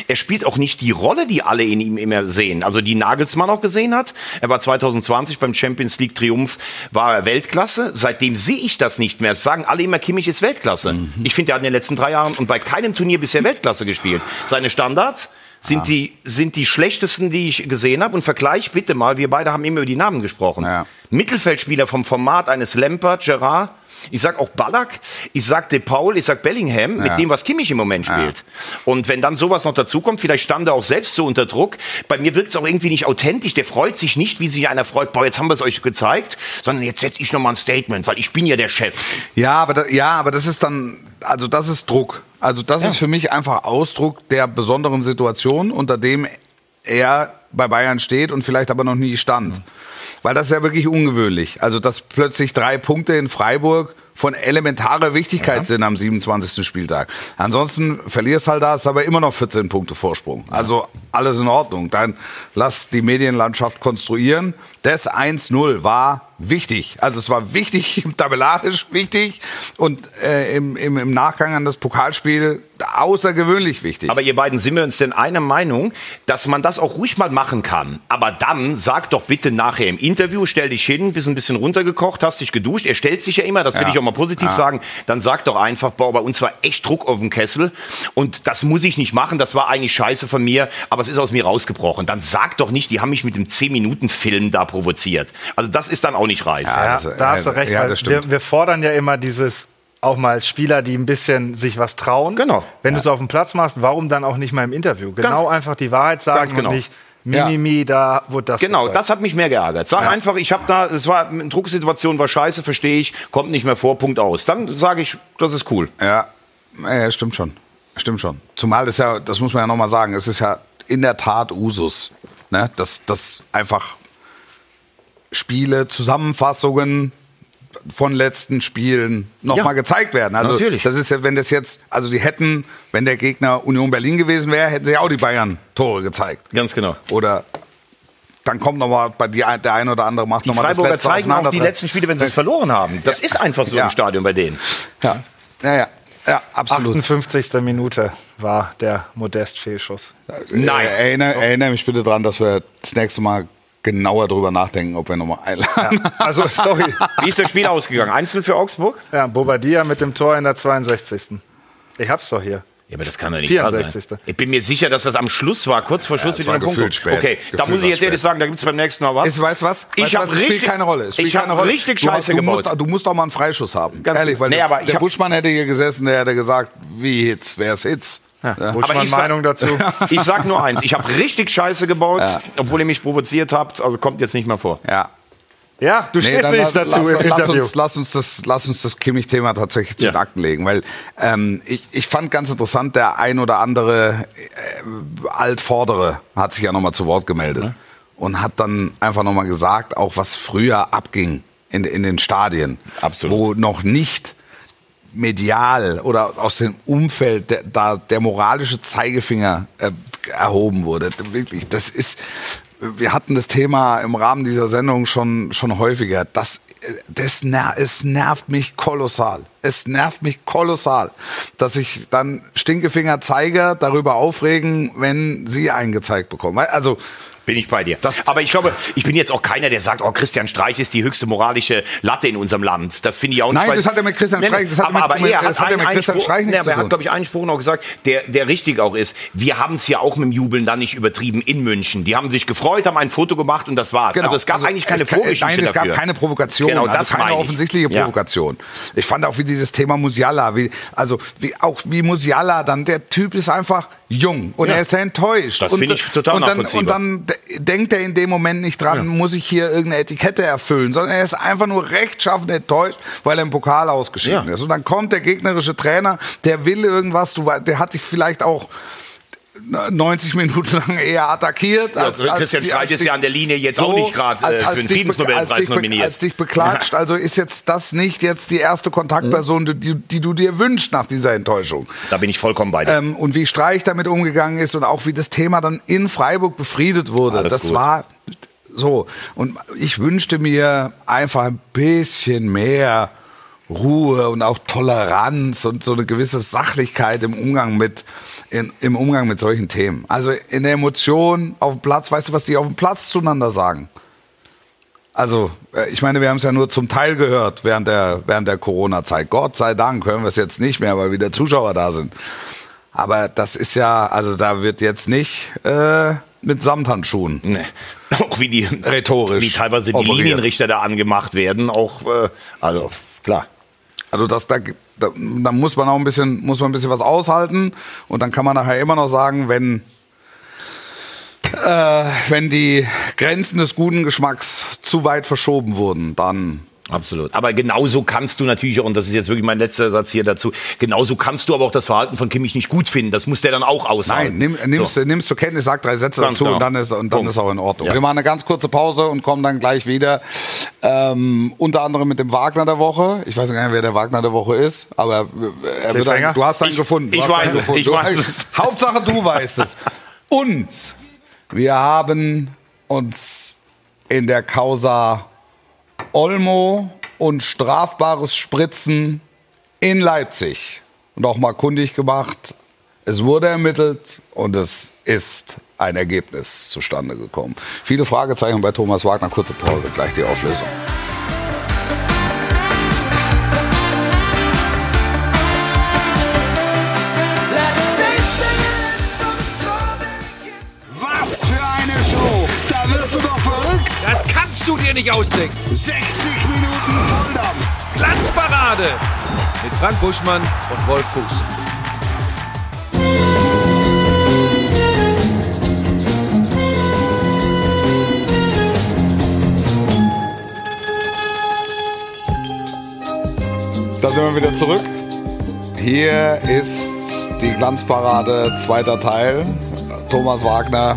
Er spielt auch nicht die Rolle, die alle in ihm immer sehen. Also die Nagelsmann auch gesehen hat. Er war 2020 beim Champions League Triumph, war er Weltklasse. Seitdem sehe ich das nicht mehr. Es sagen alle immer, Kimmich ist Weltklasse. Ich finde, er hat in den letzten drei Jahren und bei keinem Turnier bisher Weltklasse gespielt. Seine Standards sind, die, sind die schlechtesten, die ich gesehen habe. Und vergleich bitte mal, wir beide haben immer über die Namen gesprochen. Ja. Mittelfeldspieler vom Format eines Lampert, Gerard, ich sag auch Ballack, ich sag De Paul, ich sag Bellingham, mit dem, was Kimmich im Moment spielt. Und wenn dann sowas noch dazukommt, vielleicht stand er auch selbst so unter Druck. Bei mir wirkt es auch irgendwie nicht authentisch. Der freut sich nicht, wie sich einer freut, boah, jetzt haben wir es euch gezeigt, sondern jetzt setze ich noch mal ein Statement, weil ich bin ja der Chef. Ja, aber da, ja, aber das ist dann, also das ist Druck. Also das ist für mich einfach Ausdruck der besonderen Situation, unter dem er bei Bayern steht und vielleicht aber noch nie stand. Weil das ist ja wirklich ungewöhnlich. Also dass plötzlich drei Punkte in Freiburg von elementarer Wichtigkeit sind am 27. Spieltag. Ansonsten verlierst halt da, ist aber immer noch 14 Punkte Vorsprung. Also alles in Ordnung. Dann lass die Medienlandschaft konstruieren. Das 1-0 war wichtig. Also es war wichtig, tabellarisch wichtig und äh, im, im, im Nachgang an das Pokalspiel außergewöhnlich wichtig. Aber ihr beiden sind wir uns denn einer Meinung, dass man das auch ruhig mal machen kann. Aber dann sag doch bitte nachher im Interview, stell dich hin, bist ein bisschen runtergekocht, hast dich geduscht. Er stellt sich ja immer, das will Ja. ich auch mal positiv Ja. sagen. Dann sag doch einfach, boah, bei uns war echt Druck auf dem Kessel und das muss ich nicht machen. Das war eigentlich scheiße von mir, aber es ist aus mir rausgebrochen. Dann sag doch nicht, die haben mich mit dem 10-Minuten-Film da provoziert. Also das ist dann auch nicht reif. Ja, das- da hast du ja, recht. ja, das stimmt. wir, wir fordern ja immer dieses auch mal Spieler, die ein bisschen sich was trauen. Genau. Wenn du es auf dem Platz machst, warum dann auch nicht mal im Interview? Genau Ganz- einfach die Wahrheit sagen genau. und nicht Mimimi, da wurde das Genau, gezeigt. das hat mich mehr geärgert. Sag einfach, ich habe da, es war eine Drucksituation, war scheiße, verstehe ich, kommt nicht mehr vor, Punkt aus. Dann sage ich, das ist cool. Ja, ja, stimmt schon. Stimmt schon. Zumal das ja, das muss man ja nochmal sagen, es ist ja in der Tat Usus, ne? dass, dass einfach Spiele, Zusammenfassungen von letzten Spielen nochmal Ja, gezeigt werden. Also natürlich. das ist ja, wenn das jetzt, also sie hätten, wenn der Gegner Union Berlin gewesen wäre, hätten sie auch die Bayern Tore gezeigt. Ganz genau. Oder dann kommt nochmal bei die, der eine oder andere macht Die nochmal das Freiburger letzte zeigen auch die letzten Spiele, wenn sie es verloren haben. Das ist einfach so Ja. im Stadion bei denen. Ja, ja, ja, ja absolut. 58. Minute war der Modest-Fehlschuss. Nein. Äh, erinnere, erinnere mich bitte dran, dass wir das nächste Mal genauer drüber nachdenken, ob wir nochmal einladen. Also, sorry. Wie ist das Spiel ausgegangen? Einzel für Augsburg? Ja, Bobadilla mit dem Tor in der 62. Ich hab's doch hier. Ja, aber das kann doch nicht 64. wahr sein. Ich bin mir sicher, dass das am Schluss war, kurz vor Schluss es mit war dem Punkt. gefühlt spät. Okay, da Gefühlt muss ich jetzt ehrlich spät. sagen, da gibt es beim nächsten Mal was. Es, weißt du was? Ich habe was? Es spielt richtig, keine Rolle. Es spielt ich habe keine Rolle. richtig du, Scheiße du gebaut. Musst, du musst doch mal einen Freischuss haben. Ganz- Ehrlich, weil Nee, der hab- Buschmann hätte hier gesessen, der hätte gesagt, wie Hits, wer ist Hits? Ja. Buschmann ich sag- Meinung dazu. Ich sag nur eins, ich habe richtig Scheiße gebaut, obwohl ihr mich provoziert habt, also kommt jetzt nicht mehr vor. ja. Ja, du Nee, stehst lass, dazu lass, im lass, Interview. uns, lass uns das, lass uns das Kimmich-Thema tatsächlich zu Ja. den Akten legen, weil ähm, ich, ich fand ganz interessant, der ein oder andere äh, Altvordere hat sich ja nochmal zu Wort gemeldet und hat dann einfach nochmal gesagt, auch was früher abging in, in den Stadien, Absolut. wo noch nicht medial oder aus dem Umfeld der, da der moralische Zeigefinger äh, erhoben wurde. Wirklich, das ist, wir hatten das Thema im Rahmen dieser Sendung schon, schon häufiger. Das, das ner es nervt mich kolossal. es nervt mich kolossal, dass ich dann Stinkefinger zeige, darüber aufregen, wenn sie eingezeigt bekommen. Also Bin ich bei dir. Das- aber ich glaube, ich bin jetzt auch keiner, der sagt, oh, Christian Streich ist die höchste moralische Latte in unserem Land. Das finde ich auch nicht. Nein, das hat ja mit Christian nee, Streich- das hat aber, aber mit- er das hat, hat ja einen mit Christian Streich nichts nee, aber er hat, glaube ich, einen Spruch noch gesagt, der, der richtig auch ist. Wir haben es ja auch mit dem Jubeln dann nicht übertrieben in München. Die haben sich gefreut, haben ein Foto gemacht und das war's. Also es gab Also, eigentlich keine es- Vorgeschichte Nein, es gab dafür. keine Provokation, Genau, das also keine meine ich. offensichtliche Ja. Provokation. Ich fand auch wie dieses Thema Musiala, wie, also wie, auch wie Musiala dann, der Typ ist einfach jung und Ja. er ist sehr enttäuscht. Das und, finde ich total und dann, nachvollziehbar. Und dann de- denkt er in dem Moment nicht dran, muss ich hier irgendeine Etikette erfüllen, sondern er ist einfach nur rechtschaffend enttäuscht, weil er im Pokal ausgeschieden Ja. ist. Und dann kommt der gegnerische Trainer, der will irgendwas, du, der hat dich vielleicht auch 90 Minuten lang eher attackiert. Ja, Christian die- Streich ist ja an der Linie jetzt auch nicht gerade, als- äh, für als den Friedensnobelpreis als nominiert. Als dich beklatscht, also ist jetzt das nicht jetzt die erste Kontaktperson, Mhm. die, die du dir wünschst nach dieser Enttäuschung. Da bin ich vollkommen bei dir. Ähm, und wie Streich damit umgegangen ist und auch wie das Thema dann in Freiburg befriedet wurde. Alles das gut. war so. Und ich wünschte mir einfach ein bisschen mehr Ruhe und auch Toleranz und so eine gewisse Sachlichkeit im Umgang mit in, im Umgang mit solchen Themen. Also in der Emotion auf dem Platz, weißt du, was die auf dem Platz zueinander sagen? Also, äh, ich meine, wir haben es ja nur zum Teil gehört während der, während der Corona-Zeit. Gott sei Dank hören wir es jetzt nicht mehr, weil wieder Zuschauer da sind. Aber das ist ja, also da wird jetzt nicht äh, mit Samthandschuhen. Nee. Auch wie die Rhetorisch wie teilweise die operiert. Linienrichter da angemacht werden, auch äh, also klar. Also das, da, da, da muss man auch ein bisschen, muss man ein bisschen was aushalten. Und dann kann man nachher immer noch sagen, wenn äh, wenn die Grenzen des guten Geschmacks zu weit verschoben wurden, dann Absolut. Aber genauso kannst du natürlich auch, und das ist jetzt wirklich mein letzter Satz hier dazu, genauso kannst du aber auch das Verhalten von Kimmich nicht gut finden. Das muss der dann auch aussagen. Nein, nimm, nimmst, So. nimmst zur Kenntnis, sag drei Sätze Ganz dazu genau. und dann ist und dann Punkt. ist auch in Ordnung. Ja. Wir machen eine ganz kurze Pause und kommen dann gleich wieder. Ähm, unter anderem mit dem Wagner der Woche. Ich weiß gar nicht, wer der Wagner der Woche ist, aber äh, er wird einen, du hast einen Ich- gefunden. Du ich weiß es, gefunden. ich Du weiß es. Hauptsache du weißt es. Und wir haben uns in der Causa Olmo und strafbares Spritzen in Leipzig und auch mal kundig gemacht. Es wurde ermittelt und es ist ein Ergebnis zustande gekommen. Viele Fragezeichen bei Thomas Wagner. Kurze Pause, gleich die Auflösung. Dir nicht ausdenken. 60 Minuten Volldampf! Glanzparade mit Frank Buschmann und Wolf Fuß. Da sind wir wieder zurück. Hier ist die Glanzparade, zweiter Teil. Thomas Wagner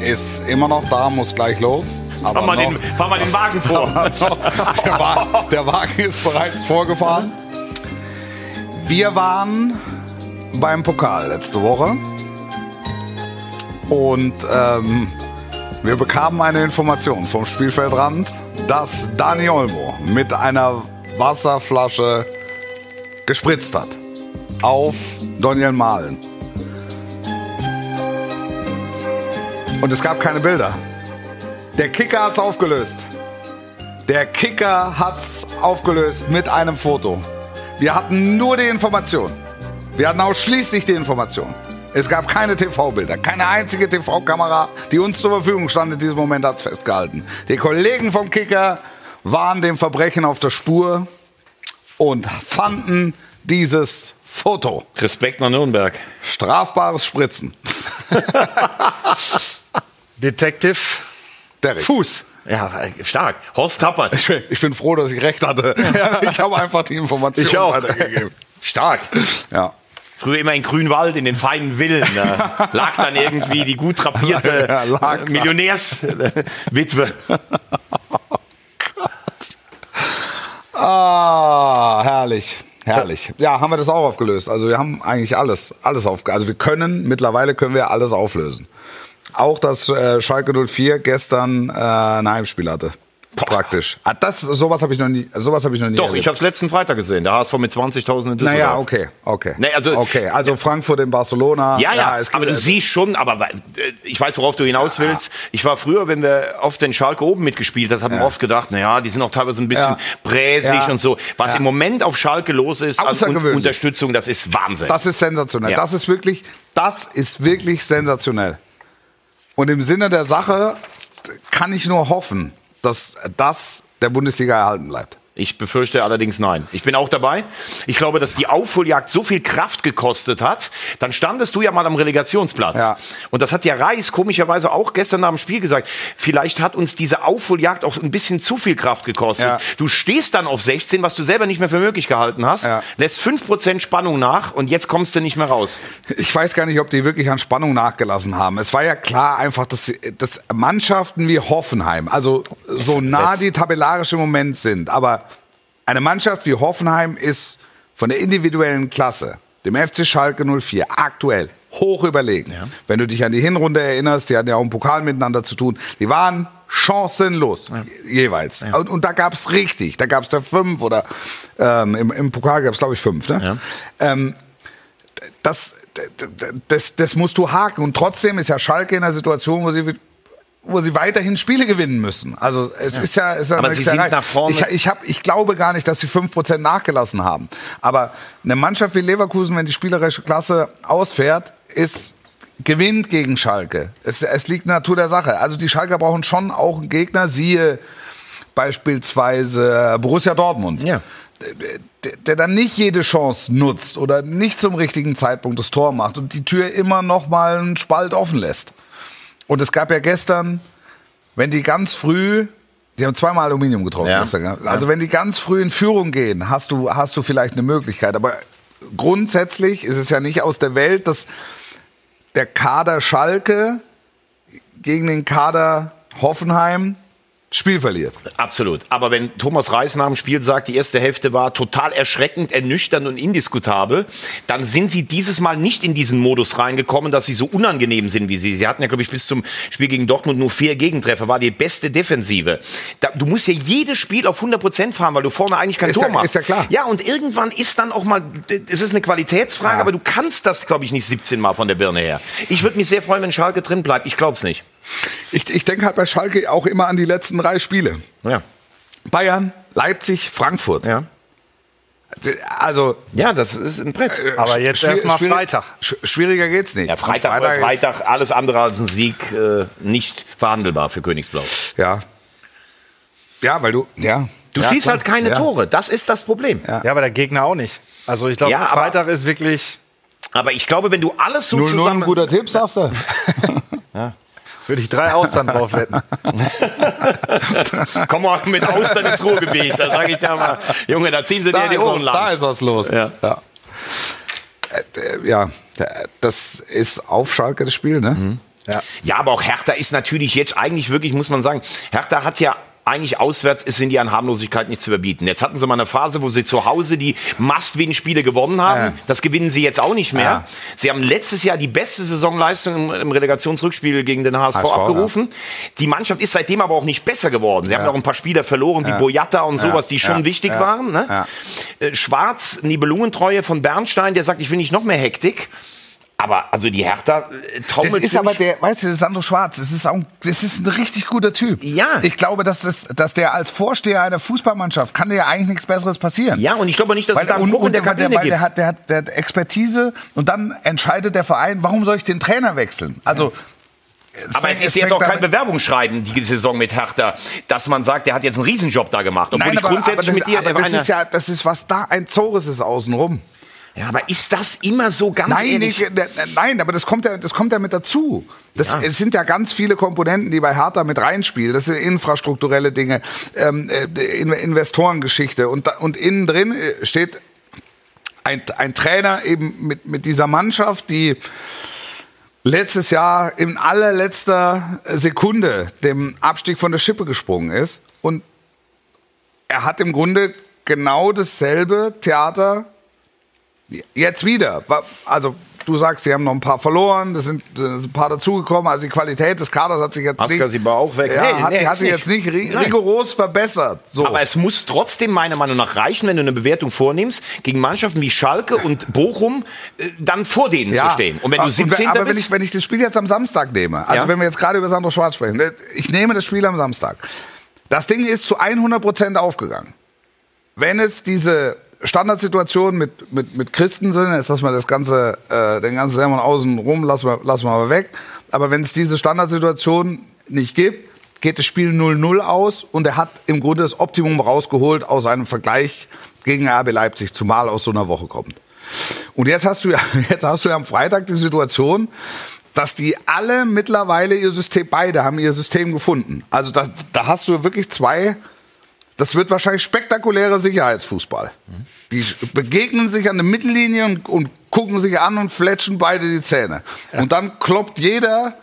ist immer noch da, muss gleich los. Aber Fahr mal, noch- den, fahr mal den Wagen vor. der, Wa- der Wagen ist bereits vorgefahren. Wir waren beim Pokal letzte Woche und ähm, wir bekamen eine Information vom Spielfeldrand, dass Dani Olmo mit einer Wasserflasche gespritzt hat auf Daniel Mahlen. Und es gab keine Bilder. Der Kicker hat's aufgelöst. Der Kicker hat's aufgelöst mit einem Foto. Wir hatten nur die Information. Wir hatten ausschließlich die Information. Es gab keine TV-Bilder, keine einzige TV-Kamera, die uns zur Verfügung stand in diesem Moment, hat's festgehalten. Die Kollegen vom Kicker waren dem Verbrechen auf der Spur und fanden dieses Foto. Respekt nach Nürnberg. Strafbares Spritzen. Detective Derek. Fuß. Ja, stark. Horst Tappert. Ich bin, ich bin froh, dass ich recht hatte. Ich habe einfach die Information Ich auch. weitergegeben. Stark. Ja. Früher immer in Grünwald, in den feinen Villen. Da lag dann irgendwie die gut drapierte Ja, da. Millionärswitwe. Ah, herrlich. Herrlich. Ja, haben wir das auch aufgelöst. Also wir haben eigentlich alles, alles aufgelöst. Also wir können, mittlerweile können wir alles auflösen. Auch, dass äh, Schalke 04 gestern äh, ein Heimspiel hatte. praktisch. Ah, das, sowas habe ich noch nie, sowas habe ich noch nie Doch, erlebt. ich habe es letzten Freitag gesehen. Der HSV mit 20.000 in Düsseldorf. Naja, okay, okay. Nee, also- okay, also Frankfurt in Barcelona. Ja, ja, es gibt- aber du siehst schon, aber äh, ich weiß, worauf du hinaus willst. Ich war früher, wenn wir oft den Schalke oben mitgespielt haben, haben wir oft gedacht, naja, die sind auch teilweise ein bisschen Ja. bräsig Ja. und so. Was Ja. im Moment auf Schalke los ist, Un Außergewöhnlich. Unterstützung, das ist Wahnsinn. Das ist sensationell. Ja. Das ist wirklich, das ist wirklich sensationell. Und im Sinne der Sache kann ich nur hoffen, dass das der Bundesliga erhalten bleibt. Ich befürchte allerdings nein. Ich bin auch dabei. Ich glaube, dass die Aufholjagd so viel Kraft gekostet hat. Dann standest du ja mal am Relegationsplatz. Ja. Und das hat ja Reis komischerweise auch gestern nach dem Spiel gesagt. Vielleicht hat uns diese Aufholjagd auch ein bisschen zu viel Kraft gekostet. Ja. Du stehst dann auf 16, was du selber nicht mehr für möglich gehalten hast, Ja. lässt 5% Spannung nach und jetzt kommst du nicht mehr raus. Ich weiß gar nicht, ob die wirklich an Spannung nachgelassen haben. Es war ja klar einfach, dass, dass Mannschaften wie Hoffenheim, also so nah die tabellarisch im Moment sind, aber eine Mannschaft wie Hoffenheim ist von der individuellen Klasse, dem FC Schalke 04, aktuell hoch überlegen. Wenn du dich an die Hinrunde erinnerst, die hatten ja auch im Pokal miteinander zu tun, die waren chancenlos jeweils. Und, und da gab es richtig, da gab es da fünf oder ähm, im, im Pokal gab es glaube ich fünf. Ne? Ähm, das, das, das musst du haken. Und trotzdem ist ja Schalke in einer Situation, wo sie, wo sie weiterhin Spiele gewinnen müssen. Also es ist ja, ist ja Aber sie sind nach vorne- Ich, ich, hab, ich glaube gar nicht, dass sie 5% nachgelassen haben. Aber eine Mannschaft wie Leverkusen, wenn die spielerische Klasse ausfährt, ist gewinnt gegen Schalke. Es, es liegt in der Natur der Sache. Also die Schalker brauchen schon auch einen Gegner, siehe beispielsweise Borussia Dortmund Ja. der, der dann nicht jede Chance nutzt oder nicht zum richtigen Zeitpunkt das Tor macht und die Tür immer noch mal einen Spalt offen lässt. Und es gab ja gestern, wenn die ganz früh, die haben zweimal Aluminium getroffen Ja. gestern, ja. also wenn die ganz früh in Führung gehen, hast du, hast du vielleicht eine Möglichkeit. Aber grundsätzlich ist es ja nicht aus der Welt, dass der Kader Schalke gegen den Kader Hoffenheim Spiel verliert. Absolut. Aber wenn Thomas Reis nach dem Spiel sagt, die erste Hälfte war total erschreckend, ernüchternd und indiskutabel, dann sind sie dieses Mal nicht in diesen Modus reingekommen, dass sie so unangenehm sind wie sie. Sie hatten ja, glaube ich, bis zum Spiel gegen Dortmund nur vier Gegentreffer, war die beste Defensive. Da, du musst ja jedes Spiel auf 100 Prozent fahren, weil du vorne eigentlich kein Ist Tor ja- machst. ist ja klar. Ja, und irgendwann ist dann auch mal, es ist eine Qualitätsfrage, Ja. aber du kannst das, glaube ich, nicht 17 Mal von der Birne her. Ich würde mich sehr freuen, wenn Schalke drin bleibt. Ich glaube es nicht. Ich, ich denke halt bei Schalke auch immer an die letzten drei Spiele. Ja. Bayern, Leipzig, Frankfurt. Ja. Also Ja, das ist ein Brett. Aber jetzt erstmal Freitag. sch- Schwieriger geht's nicht. Ja, Freitag, Freitag, ist- Freitag alles andere als ein Sieg äh, nicht verhandelbar für Königsblau. Ja. Ja, weil du. Ja. Du ja, schießt klar. halt keine ja. Tore, das ist das Problem. Ja. Ja, aber der Gegner auch nicht. Also ich glaube, Ja, aber- Freitag ist wirklich, Aber ich glaube, wenn du alles so 0-0 zusammen... ein guter Tipp, sagst du? würde ich drei Austern drauf wetten. Komm mal mit Austern ins Ruhrgebiet, da sage ich dir mal, Junge, da ziehen sie dir Da, die Ohren ist, da lang. ist was los. Ja. Ja. Äh, ja, das ist auf Schalke das Spiel, ne? Ja, aber auch Hertha ist natürlich jetzt eigentlich wirklich, muss man sagen, Hertha hat ja eigentlich auswärts ist sind die an Harmlosigkeit nicht zu überbieten. Jetzt hatten sie mal eine Phase, wo sie zu Hause die Must-Win-Spiele gewonnen haben. Ja. Das gewinnen sie jetzt auch nicht mehr. Ja. Sie haben letztes Jahr die beste Saisonleistung im, im Relegationsrückspiel gegen den HSV, HSV, abgerufen. Die Mannschaft ist seitdem aber auch nicht besser geworden. Sie haben Ja. noch ein paar Spieler verloren, wie Ja. Boyata und sowas, die schon Ja. wichtig Ja. waren. Ne? Ja. Äh, Schwarz, Nibelungentreue von Bernstein, der sagt, ich will nicht noch mehr Hektik. Aber also die Hertha äh, Das taumelt ist aber der, weißt du, Sandro Schwarz, das ist, auch, das ist ein richtig guter Typ. Ja. Ich glaube, dass, das, dass der als Vorsteher einer Fußballmannschaft kann dir ja eigentlich nichts Besseres passieren. Ja, und ich glaube nicht, dass es da einen und, Bruch in der weil Kabine der, weil gibt. der, hat, der, hat, der hat Expertise und dann entscheidet der Verein, warum soll ich den Trainer wechseln? Also, Aber es fängt- ist jetzt auch kein Bewerbungsschreiben, die Saison mit Hertha, dass man sagt, der hat jetzt einen Riesenjob da gemacht. Obwohl Nein, ich aber, grundsätzlich aber das, mit dir... aber das ist ja, das ist was da ein Zores ist außenrum. Ja, aber ist das immer so ganz Nein, ehrlich? nicht, ne- nein, aber das kommt ja, das kommt ja mit dazu. Das, Ja. Es sind ja ganz viele Komponenten, die bei Hertha mit reinspielen. Das sind infrastrukturelle Dinge, ähm, äh, In- Investorengeschichte und, und innen drin äh, steht ein, ein Trainer eben mit, mit dieser Mannschaft, die letztes Jahr in allerletzter Sekunde dem Abstieg von der Schippe gesprungen ist und er hat im Grunde genau dasselbe Theater Jetzt wieder. Also Du sagst, sie haben noch ein paar verloren, es sind, es sind ein paar dazugekommen. Also die Qualität des Kaders hat sich jetzt nicht, Askasiba auch weg. ja, Nee, hat, nee, sich- hat sich jetzt nicht ri Nein. rigoros verbessert. So. Aber es muss trotzdem meiner Meinung nach reichen, wenn du eine Bewertung vornimmst, gegen Mannschaften wie Schalke und Bochum äh, dann vor denen zu stehen. Und wenn du Ah, 17. aber wenn ich, wenn ich das Spiel jetzt am Samstag nehme, also Ja. wenn wir jetzt gerade über Sandro Schwarz sprechen, ich nehme das Spiel am Samstag. Das Ding ist zu 100 Prozent aufgegangen. Wenn es diese Standardsituation mit, mit, mit Christensen, jetzt lassen wir das ganze, äh, den ganzen Sermon außen rum, lassen wir, lassen wir mal weg. Aber wenn es diese Standardsituation nicht gibt, geht das Spiel 0-0 aus und er hat im Grunde das Optimum rausgeholt aus einem Vergleich gegen RB Leipzig, zumal aus so einer Woche kommt. Und jetzt hast du ja, jetzt hast du ja am Freitag die Situation, dass die alle mittlerweile ihr System, beide haben ihr System gefunden. Also da, da hast du wirklich zwei, das wird wahrscheinlich spektakulärer Sicherheitsfußball. Die begegnen sich an der Mittellinie und, und gucken sich an und fletschen beide die Zähne. Und dann kloppt jeder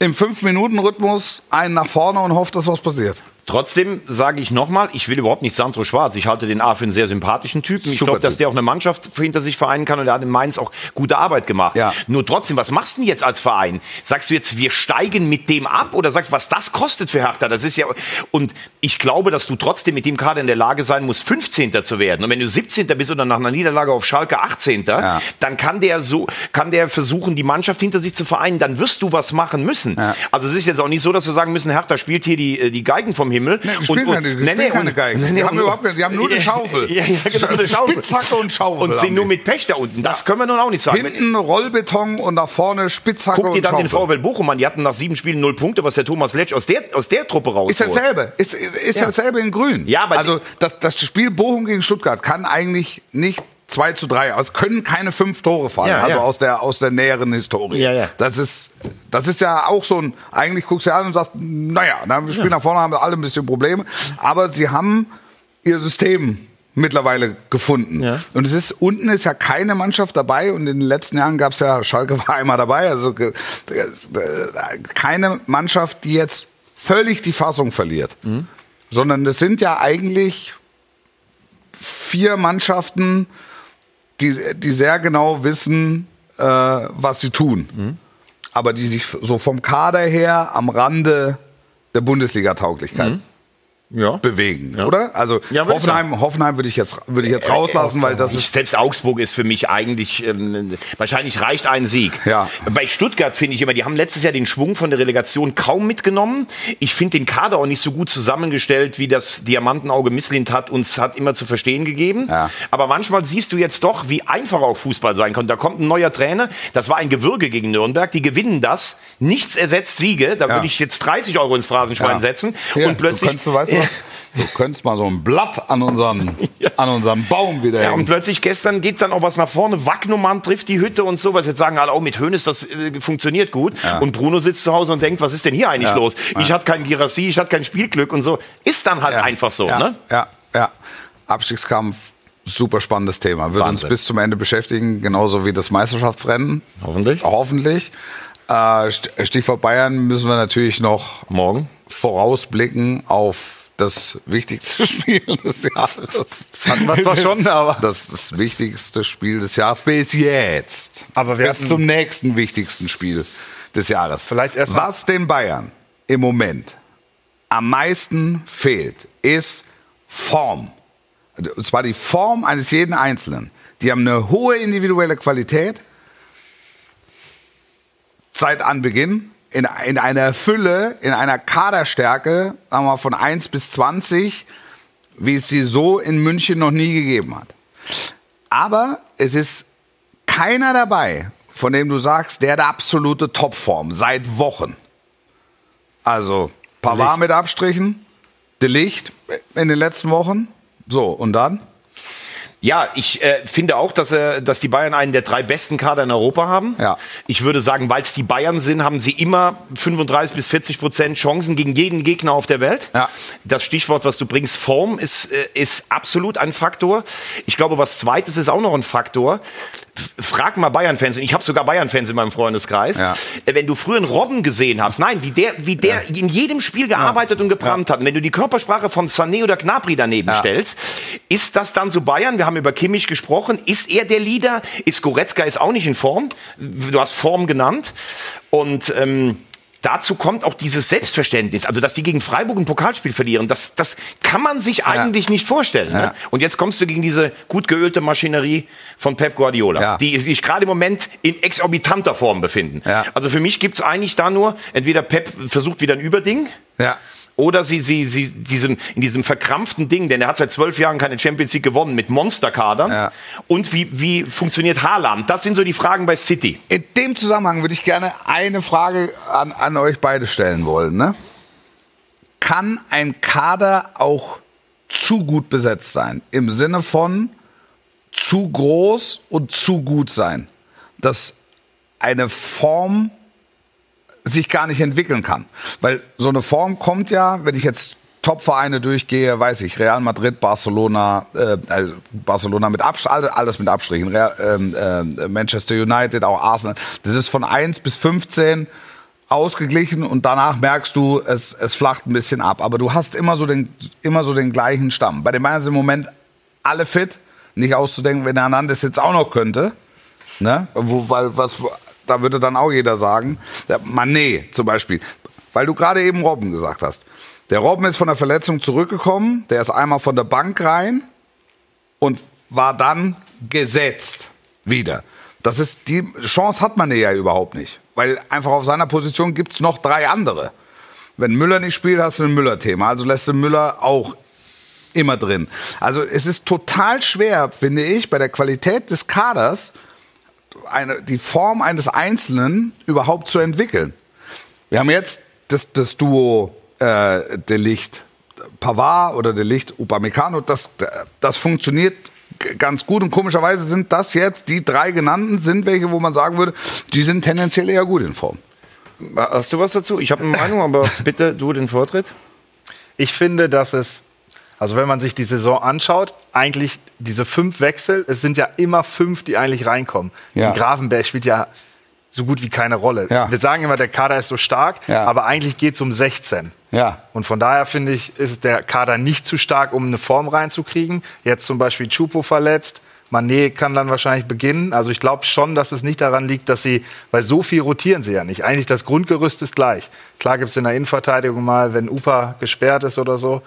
im Fünf-Minuten-Rhythmus einen nach vorne und hofft, dass was passiert. Trotzdem sage ich nochmal, ich will überhaupt nicht Sandro Schwarz. Ich halte den A für einen sehr sympathischen Typen. Ich glaube, dass der auch eine Mannschaft hinter sich vereinen kann und der hat in Mainz auch gute Arbeit gemacht. Ja. Nur trotzdem, was machst du denn jetzt als Verein? Sagst du jetzt, wir steigen mit dem ab oder sagst, was das kostet für Hertha? Das ist ja, und ich glaube, dass du trotzdem mit dem Kader in der Lage sein musst, 15. zu werden. Und wenn du 17. bist oder nach einer Niederlage auf Schalke 18. Ja. dann kann der so, kann der versuchen, die Mannschaft hinter sich zu vereinen. Dann wirst du was machen müssen. Also es ist jetzt auch nicht so, dass wir sagen müssen, Hertha spielt hier die, äh, die Geigen vom Himmel. Nee, die spielen keine- die spielen keine Geigen. Die haben überhaupt keine- die haben nur eine Schaufel. Ja, ja, genau, eine Schaufel. Spitzhacke und Schaufel Und sind nur mit Pech da unten. Das können wir nun auch nicht sagen. Hinten Rollbeton und nach vorne Spitzhacke Guck dir und dann den. VfL Bochum an. Die hatten nach sieben Spielen null Punkte, was der Thomas Letsch aus der, aus der Truppe rausholt. Ist dasselbe. Ist, ist Ja. dasselbe in Grün. Ja, aber also das, das Spiel Bochum gegen Stuttgart kann eigentlich nicht 2 zu 3, also es können keine fünf Tore fallen, Ja, also ja. aus der, aus der näheren Historie. Ja, ja. Das, ist, das ist ja auch so ein, eigentlich guckst du dir an und sagst, naja, dann wir spielen nach vorne, haben wir alle ein bisschen Probleme, aber sie haben ihr System mittlerweile gefunden. Ja. Und es ist, unten ist ja keine Mannschaft dabei und in den letzten Jahren gab es ja, Schalke war einmal dabei, also äh, keine Mannschaft, die jetzt völlig die Fassung verliert. Sondern es sind ja eigentlich vier Mannschaften, die, die sehr genau wissen, äh, was sie tun. Aber die sich so vom Kader her am Rande der Bundesliga-Tauglichkeit Ja. bewegen, oder? Also Ja, Hoffenheim, Hoffenheim würde ich jetzt, würde ich jetzt rauslassen, weil das ist selbst Augsburg ist für mich eigentlich, ähm, wahrscheinlich reicht ein Sieg. Ja. Bei Stuttgart finde ich immer, die haben letztes Jahr den Schwung von der Relegation kaum mitgenommen. Ich finde den Kader auch nicht so gut zusammengestellt, wie das Diamantenauge Misslint hat uns hat immer zu verstehen gegeben. Ja. Aber manchmal siehst du jetzt doch, wie einfach auch Fußball sein kann. Da kommt ein neuer Trainer, das war ein Gewürge gegen Nürnberg, die gewinnen das. Nichts ersetzt Siege, da Ja. würde ich jetzt 30 Euro ins Phrasenschwein Ja. setzen. Und plötzlich. Du könntest, du weißt was? Du könntest mal so ein Blatt an unseren, an unserem Baum wieder Ja, und hängen. plötzlich gestern geht dann auch was nach vorne. Wagnumann trifft die Hütte und so. Was jetzt sagen alle, oh, mit Hönes, das äh, funktioniert gut. Und Bruno sitzt zu Hause und denkt, was ist denn hier eigentlich Ja. los? Ich hatte kein Girassi, ich hatte kein Spielglück und so. Ist dann halt Ja. einfach so, ja, ne? Ja, ja. Abstiegskampf, super spannendes Thema. Wird uns Wahnsinn. bis zum Ende beschäftigen, genauso wie das Meisterschaftsrennen. Hoffentlich. Hoffentlich. Äh, St- Stichwort Bayern müssen wir natürlich noch Morgen. vorausblicken auf das wichtigste Spiel des Jahres. hatten wir zwar schon, aber- Das das wichtigste Spiel des Jahres bis jetzt. Aber wir bis zum nächsten wichtigsten Spiel des Jahres. Vielleicht erst mal- Was den Bayern im Moment am meisten fehlt, ist Form. Und zwar die Form eines jeden Einzelnen. Die haben eine hohe individuelle Qualität seit Anbeginn in, in einer Fülle, in einer Kaderstärke, sagen wir mal von 1 bis 20, wie es sie so in München noch nie gegeben hat. Aber es ist keiner dabei, von dem du sagst, der hat absolute Topform seit Wochen. Also Pavard mit Abstrichen, De Licht in den letzten Wochen. So, und dann? Ja, ich äh, finde auch, dass, äh, dass die Bayern einen der drei besten Kader in Europa haben. Ja. Ich würde sagen, weil es die Bayern sind, haben sie immer 35 bis 40 Prozent Chancen gegen jeden Gegner auf der Welt. Ja. Das Stichwort, was du bringst, Form, ist, äh, ist absolut ein Faktor. Ich glaube, was zweites ist auch noch ein Faktor. Frag mal Bayern-Fans, und ich habe sogar Bayern-Fans in meinem Freundeskreis. Ja. Äh, Wenn du früher einen Robben gesehen hast, nein, wie der, wie der in jedem Spiel gearbeitet und gebrannt hat. Und wenn du die Körpersprache von Sané oder Gnabry daneben Ja. stellst, ist das dann so Bayern? Wir haben haben über Kimmich gesprochen. Ist er der Leader? Ist Goretzka ist auch nicht in Form? Du hast Form genannt. Und ähm, dazu kommt auch dieses Selbstverständnis. Also, dass die gegen Freiburg ein Pokalspiel verlieren, das, das kann man sich eigentlich nicht vorstellen. Ne? Ja. Und jetzt kommst du gegen diese gut geölte Maschinerie von Pep Guardiola, Ja. die sich gerade im Moment in exorbitanter Form befinden. Ja. Also für mich gibt's eigentlich da nur, entweder Pep versucht wieder ein Überding, Ja. Oder sie, sie, sie diesem, in diesem verkrampften Ding, denn er hat seit zwölf Jahren keine Champions League gewonnen mit Monsterkadern. Ja. Und wie, wie funktioniert Haaland? Das sind so die Fragen bei City. In dem Zusammenhang würde ich gerne eine Frage an, an euch beide stellen wollen. Ne? Kann ein Kader auch zu gut besetzt sein? Im Sinne von zu groß und zu gut sein? Dass eine Form sich gar nicht entwickeln kann. Weil so eine Form kommt ja, wenn ich jetzt Top-Vereine durchgehe, weiß ich, Real Madrid, Barcelona, äh, also Barcelona mit alles, alles mit Abstrichen, Real, ähm, äh, Manchester United, auch Arsenal. Das ist von 1 bis 15 ausgeglichen und danach merkst du, es, es flacht ein bisschen ab. Aber du hast immer so den, immer so den gleichen Stamm. Bei den Bayern sind im Moment alle fit, nicht auszudenken, wenn der Hernandez jetzt auch noch könnte. Ne? Wo, weil, was, da würde dann auch jeder sagen, der Mané zum Beispiel, weil du gerade eben Robben gesagt hast. Der Robben ist von der Verletzung zurückgekommen, der ist einmal von der Bank rein und war dann gesetzt wieder. Das ist die Chance hat man ja überhaupt nicht, weil einfach auf seiner Position gibt's noch drei andere. Wenn Müller nicht spielt, hast du ein Müller-Thema. Also lässt du Müller auch immer drin. Also es ist total schwer, finde ich, bei der Qualität des Kaders eine, die Form eines Einzelnen überhaupt zu entwickeln. Wir haben jetzt das, das Duo äh, Delicht Pavard oder Delicht Upamecano, das, das funktioniert ganz gut und komischerweise sind das jetzt die drei genannten sind welche, wo man sagen würde, die sind tendenziell eher gut in Form. Hast du was dazu? Ich habe eine Meinung, aber bitte du den Vortritt. Ich finde, dass es, also wenn man sich die Saison anschaut, eigentlich diese fünf Wechsel, es sind ja immer fünf, die eigentlich reinkommen. Ja. Die Grafenberg spielt ja so gut wie keine Rolle. Ja. Wir sagen immer, der Kader ist so stark, Ja. aber eigentlich geht es um 16. Ja. Und von daher finde ich, ist der Kader nicht zu stark, um eine Form reinzukriegen. Jetzt zum Beispiel Chupo verletzt. Mané kann dann wahrscheinlich beginnen. Also ich glaube schon, dass es nicht daran liegt, dass sie, weil so viel rotieren sie ja nicht. Eigentlich das Grundgerüst ist gleich. Klar gibt es in der Innenverteidigung mal, wenn Upa gesperrt ist oder so.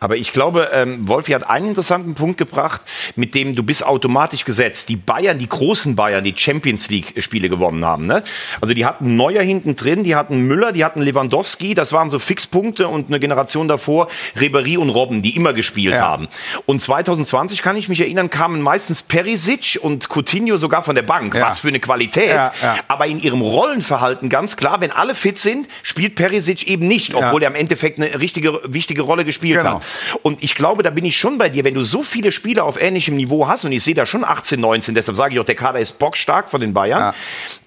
Aber ich glaube, ähm, Wolfi hat einen interessanten Punkt gebracht, mit dem du bist automatisch gesetzt. Die Bayern, die großen Bayern, die Champions League-Spiele gewonnen haben. Ne? Also die hatten Neuer hinten drin, die hatten Müller, die hatten Lewandowski, das waren so Fixpunkte und eine Generation davor Ribery und Robben, die immer gespielt Ja. haben. Und 2020 kann ich mich erinnern, kamen meistens Perisic und Coutinho sogar von der Bank. Ja. Was für eine Qualität. Ja, ja. Aber in ihrem Rollenverhalten ganz klar, wenn alle fit sind, spielt Perisic eben nicht, obwohl er im Endeffekt eine richtige, wichtige Rolle gespielt Genau. hat. Und ich glaube, da bin ich schon bei dir, wenn du so viele Spieler auf ähnlichem Niveau hast, und ich sehe da schon 18, 19, deshalb sage ich auch, der Kader ist bockstark von den Bayern, Ja.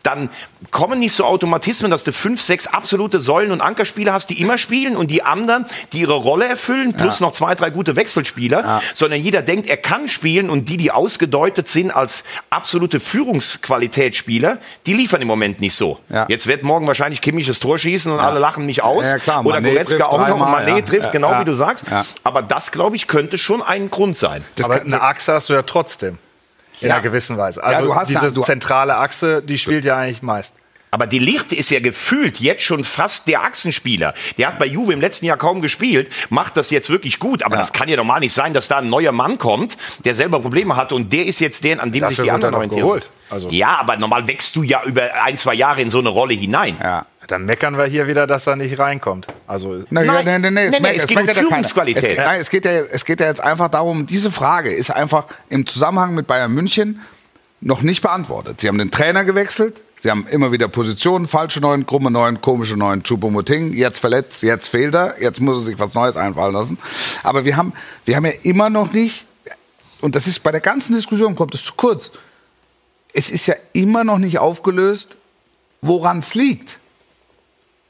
dann kommen nicht so Automatismen, dass du fünf, sechs absolute Säulen- und Ankerspieler hast, die immer spielen und die anderen, die ihre Rolle erfüllen, plus noch zwei, drei gute Wechselspieler, sondern jeder denkt, er kann spielen und die, die ausgedeutet sind als absolute Führungsqualitätsspieler, die liefern im Moment nicht so. Ja. Jetzt wird morgen wahrscheinlich Kimmich das Tor schießen und alle lachen mich aus. Ja, klar, Oder Mané Goretzka auch noch und Mané ja. trifft, Ja, genau ja. wie du sagst. Ja. Aber das, glaube ich, könnte schon ein Grund sein. Das aber kann- eine Achse hast du ja trotzdem. In Ja. einer gewissen Weise. Also du hast ja- diese du- zentrale Achse, die spielt ja eigentlich meist. Aber De Ligt ist ja gefühlt jetzt schon fast der Achsenspieler. Der hat bei Juve im letzten Jahr kaum gespielt, macht das jetzt wirklich gut. Aber Ja. das kann ja normal nicht sein, dass da ein neuer Mann kommt, der selber Probleme hatte und der ist jetzt der, an dem sich Dafür die wird anderen er orientieren. Also- Ja, aber normal wächst du ja über ein, zwei Jahre in so eine Rolle hinein. Ja. Dann meckern wir hier wieder, dass er nicht reinkommt. Also Nein, Nein. nee, Nee, nee, meckert- es geht um. Führungsqualität. Es, nein, es, geht ja, es geht ja jetzt einfach darum, diese Frage ist einfach im Zusammenhang mit Bayern München noch nicht beantwortet. Sie haben den Trainer gewechselt, sie haben immer wieder Positionen, falsche Neun, krumme Neun, komische Neun, Choupo-Moting, jetzt verletzt, jetzt fehlt er, jetzt muss er sich was Neues einfallen lassen. Aber wir haben, wir haben ja immer noch nicht, und das ist bei der ganzen Diskussion, kommt es zu kurz, es ist ja immer noch nicht aufgelöst, woran es liegt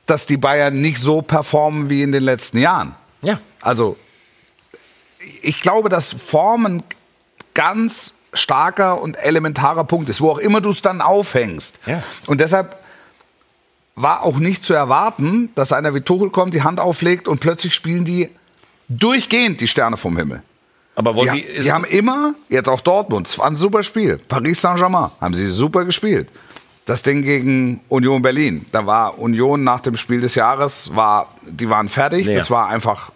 dass die Bayern nicht so performen wie in den letzten Jahren. Ja. Also, ich glaube, dass Form ein ganz starker und elementarer Punkt ist, wo auch immer du es dann aufhängst. Ja. Und deshalb war auch nicht zu erwarten, dass einer wie Tuchel kommt, die Hand auflegt und plötzlich spielen die durchgehend die Sterne vom Himmel. Aber Die, ist, die haben immer, jetzt auch Dortmund, es war ein super Spiel. Paris Saint-Germain haben sie super gespielt. Das Ding gegen Union Berlin, da war Union nach dem Spiel des Jahres, war, die waren fertig. Leer. Das war einfach,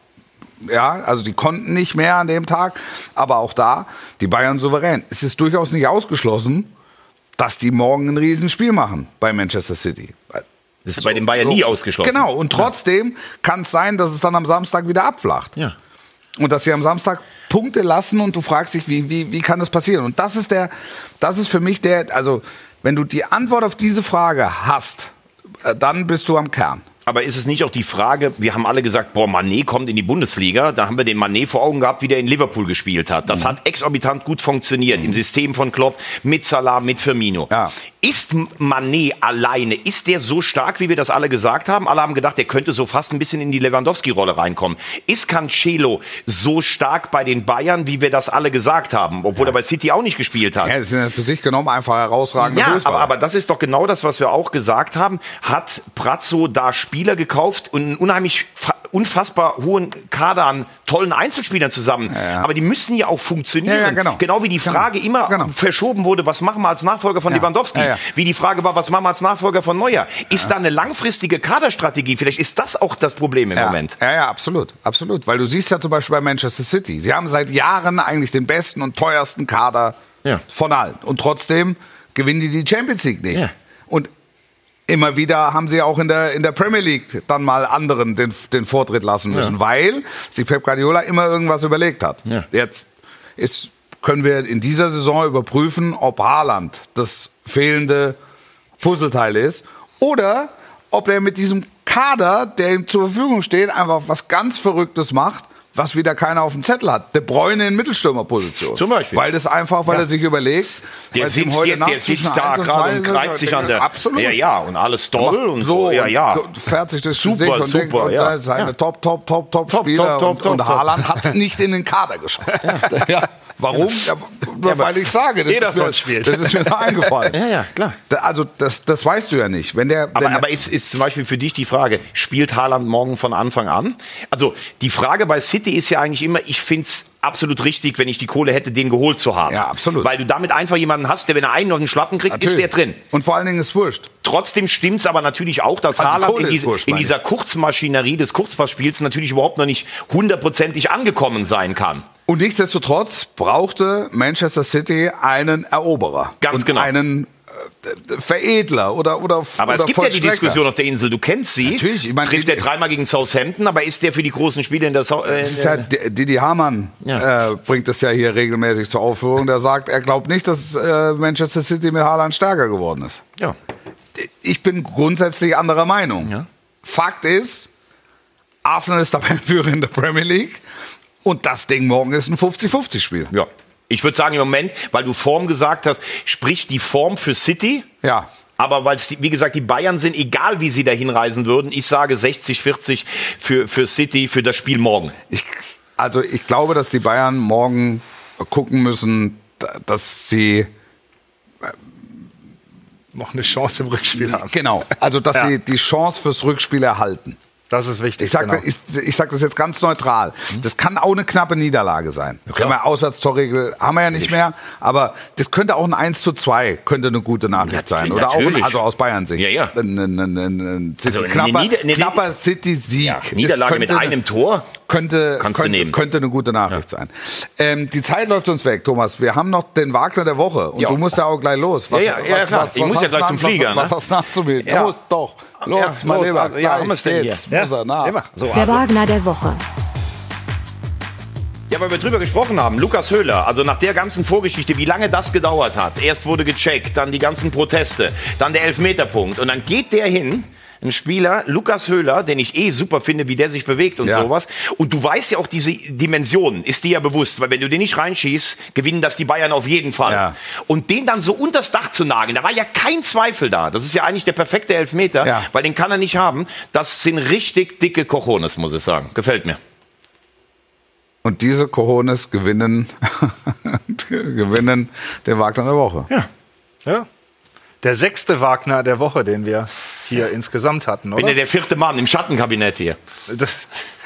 ja, also die konnten nicht mehr an dem Tag. Aber auch da, die Bayern souverän. Es ist durchaus nicht ausgeschlossen, dass die morgen ein Riesenspiel machen bei Manchester City. das ist bei den Bayern nie ausgeschlossen. Genau, und trotzdem kann es sein, dass es dann am Samstag wieder abflacht. Ja. Und dass sie am Samstag Punkte lassen und du fragst dich, wie, wie, wie kann das passieren? Und das ist der, das ist für mich der, also wenn du die Antwort auf diese Frage hast, äh, dann bist du am Kern. Aber ist es nicht auch die Frage, wir haben alle gesagt, boah, Manet kommt in die Bundesliga. Da haben wir den Manet vor Augen gehabt, wie der in Liverpool gespielt hat. Mhm. Das hat exorbitant gut funktioniert im System von Klopp, mit Salah, mit Firmino. Ja. Ist Manet alleine, ist der so stark, wie wir das alle gesagt haben? Alle haben gedacht, der könnte so fast ein bisschen in die Lewandowski-Rolle reinkommen. Ist Cancelo so stark bei den Bayern, wie wir das alle gesagt haben? Obwohl er bei City auch nicht gespielt hat. Ja, das ja für sich genommen einfach herausragende Ja, aber, aber das ist doch genau das, was wir auch gesagt haben. Hat Prazzo da Spieler gekauft und einen unheimlich fa- unfassbar hohen Kader an tollen Einzelspielern zusammen. ja. Aber die müssen ja auch funktionieren. Ja, ja, genau. wie die Genau. Frage immer Genau. verschoben wurde, was machen wir als Nachfolger von Ja. Lewandowski? Ja, ja. Wie die Frage war, was machen wir als Nachfolger von Neuer? Ist da eine langfristige Kaderstrategie? Vielleicht ist das auch das Problem im ja. Moment. Ja, ja, absolut, absolut. Weil du siehst ja zum Beispiel bei Manchester City, sie haben seit Jahren eigentlich den besten und teuersten Kader Ja. von allen. Und trotzdem gewinnen die die Champions League nicht. Ja. Und immer wieder haben sie auch in der, in der Premier League dann mal anderen den, den Vortritt lassen müssen, weil sich Pep Guardiola immer irgendwas überlegt hat. Ja. Jetzt ist, können wir in dieser Saison überprüfen, ob Haaland das fehlende Puzzleteil ist oder ob er mit diesem Kader, der ihm zur Verfügung steht, einfach was ganz Verrücktes macht, was wieder keiner auf dem Zettel hat. De Bruyne in Mittelstürmerposition. Zum Beispiel. Weil das einfach, weil er sich überlegt, Der sitzt, heute der, der sitzt da 1 und gerade und 2 greift sich an der. Absolut. Ja, ja, und alles toll und so, Ja, ja. fährt sich das Super, super, ja. da ist seine Ja. Top, Top, Top, Top, Top, Spieler top, top, und, top, und. Haaland hat nicht in den Kader geschafft. Ja. Warum? Ja, weil ich sage, das, ist Ederson mir, spielt. das ist mir da eingefallen. Ja, ja, klar. Also das, das weißt du ja nicht. Wenn der, Aber, aber ist, ist zum Beispiel für dich die Frage, spielt Haaland morgen von Anfang an? Also die Frage bei City ist ja eigentlich immer, ich finde es absolut richtig, wenn ich die Kohle hätte, den geholt zu haben. Ja, absolut. Weil du damit einfach jemanden hast, der, wenn er einen auf den Schlappen kriegt, ist der drin. Und vor allen Dingen ist wurscht. Trotzdem stimmt es aber natürlich auch, dass Also Haaland in, diese, wurscht, in dieser Kurzmaschinerie des Kurzpassspiels natürlich überhaupt noch nicht hundertprozentig angekommen sein kann. Und nichtsdestotrotz brauchte Manchester City einen Eroberer. Ganz und genau. einen Veredler oder oder Aber oder es gibt ja die. Diskussion auf der Insel, du kennst sie. Natürlich, ich meine, Trifft er dreimal gegen Southampton, aber ist der für die großen Spiele in der, Sau- äh, ist ja, D- Didi Hamann Ja. äh, bringt das ja hier regelmäßig zur Aufführung. Der sagt, er glaubt nicht, dass äh, Manchester City mit Haaland stärker geworden ist. ja. Ich bin grundsätzlich anderer Meinung. Ja. Fakt ist, Arsenal ist Tabellenführer in der Premier League und das Ding morgen ist ein 50-50-Spiel. Ja. Ich würde sagen, im Moment, weil du Form gesagt hast, spricht die Form für City. Ja. Aber weil es, wie gesagt, die Bayern sind, egal wie sie dahin reisen würden, ich sage 60-40 für, für City, für das Spiel morgen. Ich, also ich glaube, dass die Bayern morgen gucken müssen, da- dass sie Noch eine Chance im Rückspiel haben. genau, also dass Ja. sie die Chance fürs Rückspiel erhalten. Das ist wichtig. Ich sage genau. ich, ich sag das jetzt ganz neutral. Das kann auch eine knappe Niederlage sein. Können wir Auswärtstorregel haben wir ja nicht mehr, aber das könnte auch ein 1 zu 2 könnte eine gute Nachricht sein. Oder auch ein, natürlich. also aus Bayern Sicht. Ja, ja. Ein, ein, ein, ein, City, Also knapper, Nieder- knapper City-Sieg. Ja, Niederlage mit einem Tor. Könnte, Kannst du könnte, nehmen. könnte eine gute Nachricht sein. Ähm, die Zeit läuft uns weg, Thomas. Wir haben noch den Wagner der Woche und Ja. du musst ja auch gleich los. Ja, ja, ja, klar. Ich muss ja gleich zum Flieger, Was, ne? was hast du nachzumelden? Ja. Los, doch. Los, Ja, mein los, Lieber. also, ja, haben geht's. hier? Muss er nach. Immer. So, Der Wagner der Woche. Ja, weil wir drüber gesprochen haben. Lukas Höhler, also nach der ganzen Vorgeschichte, wie lange das gedauert hat. Erst wurde gecheckt, dann die ganzen Proteste, dann der Elfmeterpunkt. Und dann geht der hin, ein Spieler, Lukas Höhler, den ich eh super finde, wie der sich bewegt und Ja. sowas. Und du weißt ja auch diese Dimension, ist dir ja bewusst, weil wenn du den nicht reinschießt, gewinnen das die Bayern auf jeden Fall. Ja. Und den dann so unters Dach zu nageln, da war ja kein Zweifel da. Das ist ja eigentlich der perfekte Elfmeter, Ja. weil den kann er nicht haben. Das sind richtig dicke Cojones, muss ich sagen. Gefällt mir. Und diese Cojones gewinnen, gewinnen den Wagner der Woche. Ja. Ja. Der sechste Wagner der Woche, den wir hier insgesamt hatten, Bin ja oder? der vierte Mann im Schattenkabinett hier. Das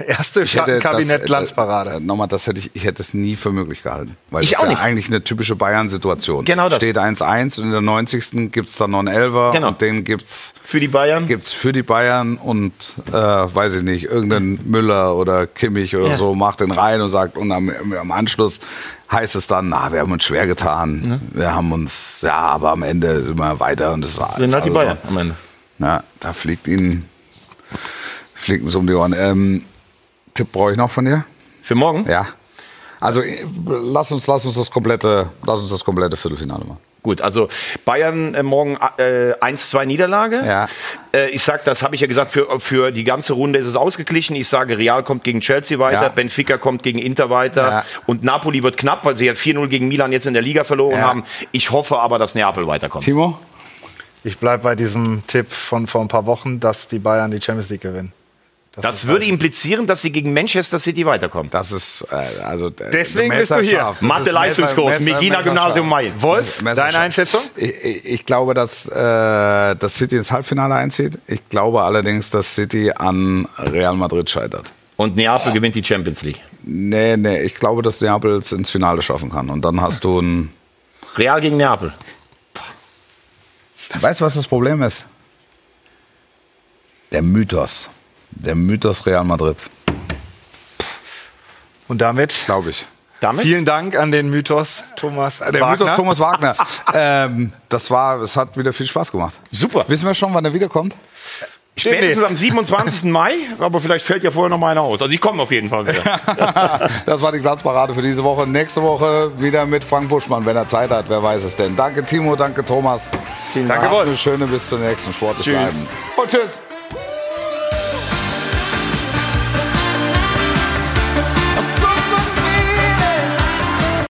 erste Ich hätte Schattenkabinett das- Glanzparade. Äh, nochmal, das hätte ich, ich hätte es nie für möglich gehalten. Weil Ich das auch ist ja nicht. eigentlich eine typische Bayern-Situation. Genau das. Steht 1-1 und in der 90. gibt es dann noch einen Elfer Genau. und den gibt's Für die Bayern. gibt's für die Bayern und äh, weiß ich nicht, irgendein Müller oder Kimmich oder Ja. so macht den rein und sagt, und am, am Anschluss heißt es dann, na, wir haben uns schwer getan, wir haben uns, ja, aber am Ende sind wir weiter und das war sind halt die also- Bayern am Ende. Na, da fliegt ihnen, fliegt uns um die Ohren. Ähm, Tipp brauche ich noch von dir? Für morgen? Ja. Also äh, lass uns, lass uns das komplette, lass uns das komplette Viertelfinale machen. Gut, also Bayern äh, morgen äh, 1-2 Niederlage. Ja. Äh, ich sag, das habe ich ja gesagt, für, für die ganze Runde ist es ausgeglichen. Ich sage, Real kommt gegen Chelsea weiter, Ja. Benfica kommt gegen Inter weiter Ja. und Napoli wird knapp, weil sie ja 4-0 gegen Milan jetzt in der Liga verloren Ja. haben. Ich hoffe aber, dass Neapel weiterkommt. Timo? Ich bleibe bei diesem Tipp von vor ein paar Wochen, dass die Bayern die Champions League gewinnen. Das würde implizieren, dass sie gegen Manchester City weiterkommen. Das ist äh, also äh, Deswegen bist du hier. Das Mathe ist Leistungskurs, Megina. Gymnasium Mai. Wolf, deine Einschätzung? Ich, ich, glaube, dass, äh, dass City ins Halbfinale einzieht. Ich glaube allerdings, dass City an Real Madrid scheitert. Und Neapel gewinnt die Champions League. Nee, nee, ich glaube, dass Neapel es ins Finale schaffen kann. Und dann hast du ein. Real gegen Neapel. Weißt du, was das Problem ist? Der Mythos. Der Mythos Real Madrid, Und damit glaube ich. Damit? vielen Dank an den Mythos Thomas Der Wagner. Mythos Thomas Wagner. ähm, das war, es hat wieder viel Spaß gemacht. Super. Wissen wir schon, wann er wiederkommt? Spätestens am 27. Mai, aber vielleicht fällt ja vorher noch mal einer aus. Also ich komme auf jeden Fall wieder. Das war die Glanzparade für diese Woche. Nächste Woche wieder mit Frank Buschmann, wenn er Zeit hat. Wer weiß es denn. Danke Timo, danke Thomas. Danke, Habt Wolf. Eine schöne bis zum nächsten Sportlich Tschüss. bleiben. Und tschüss.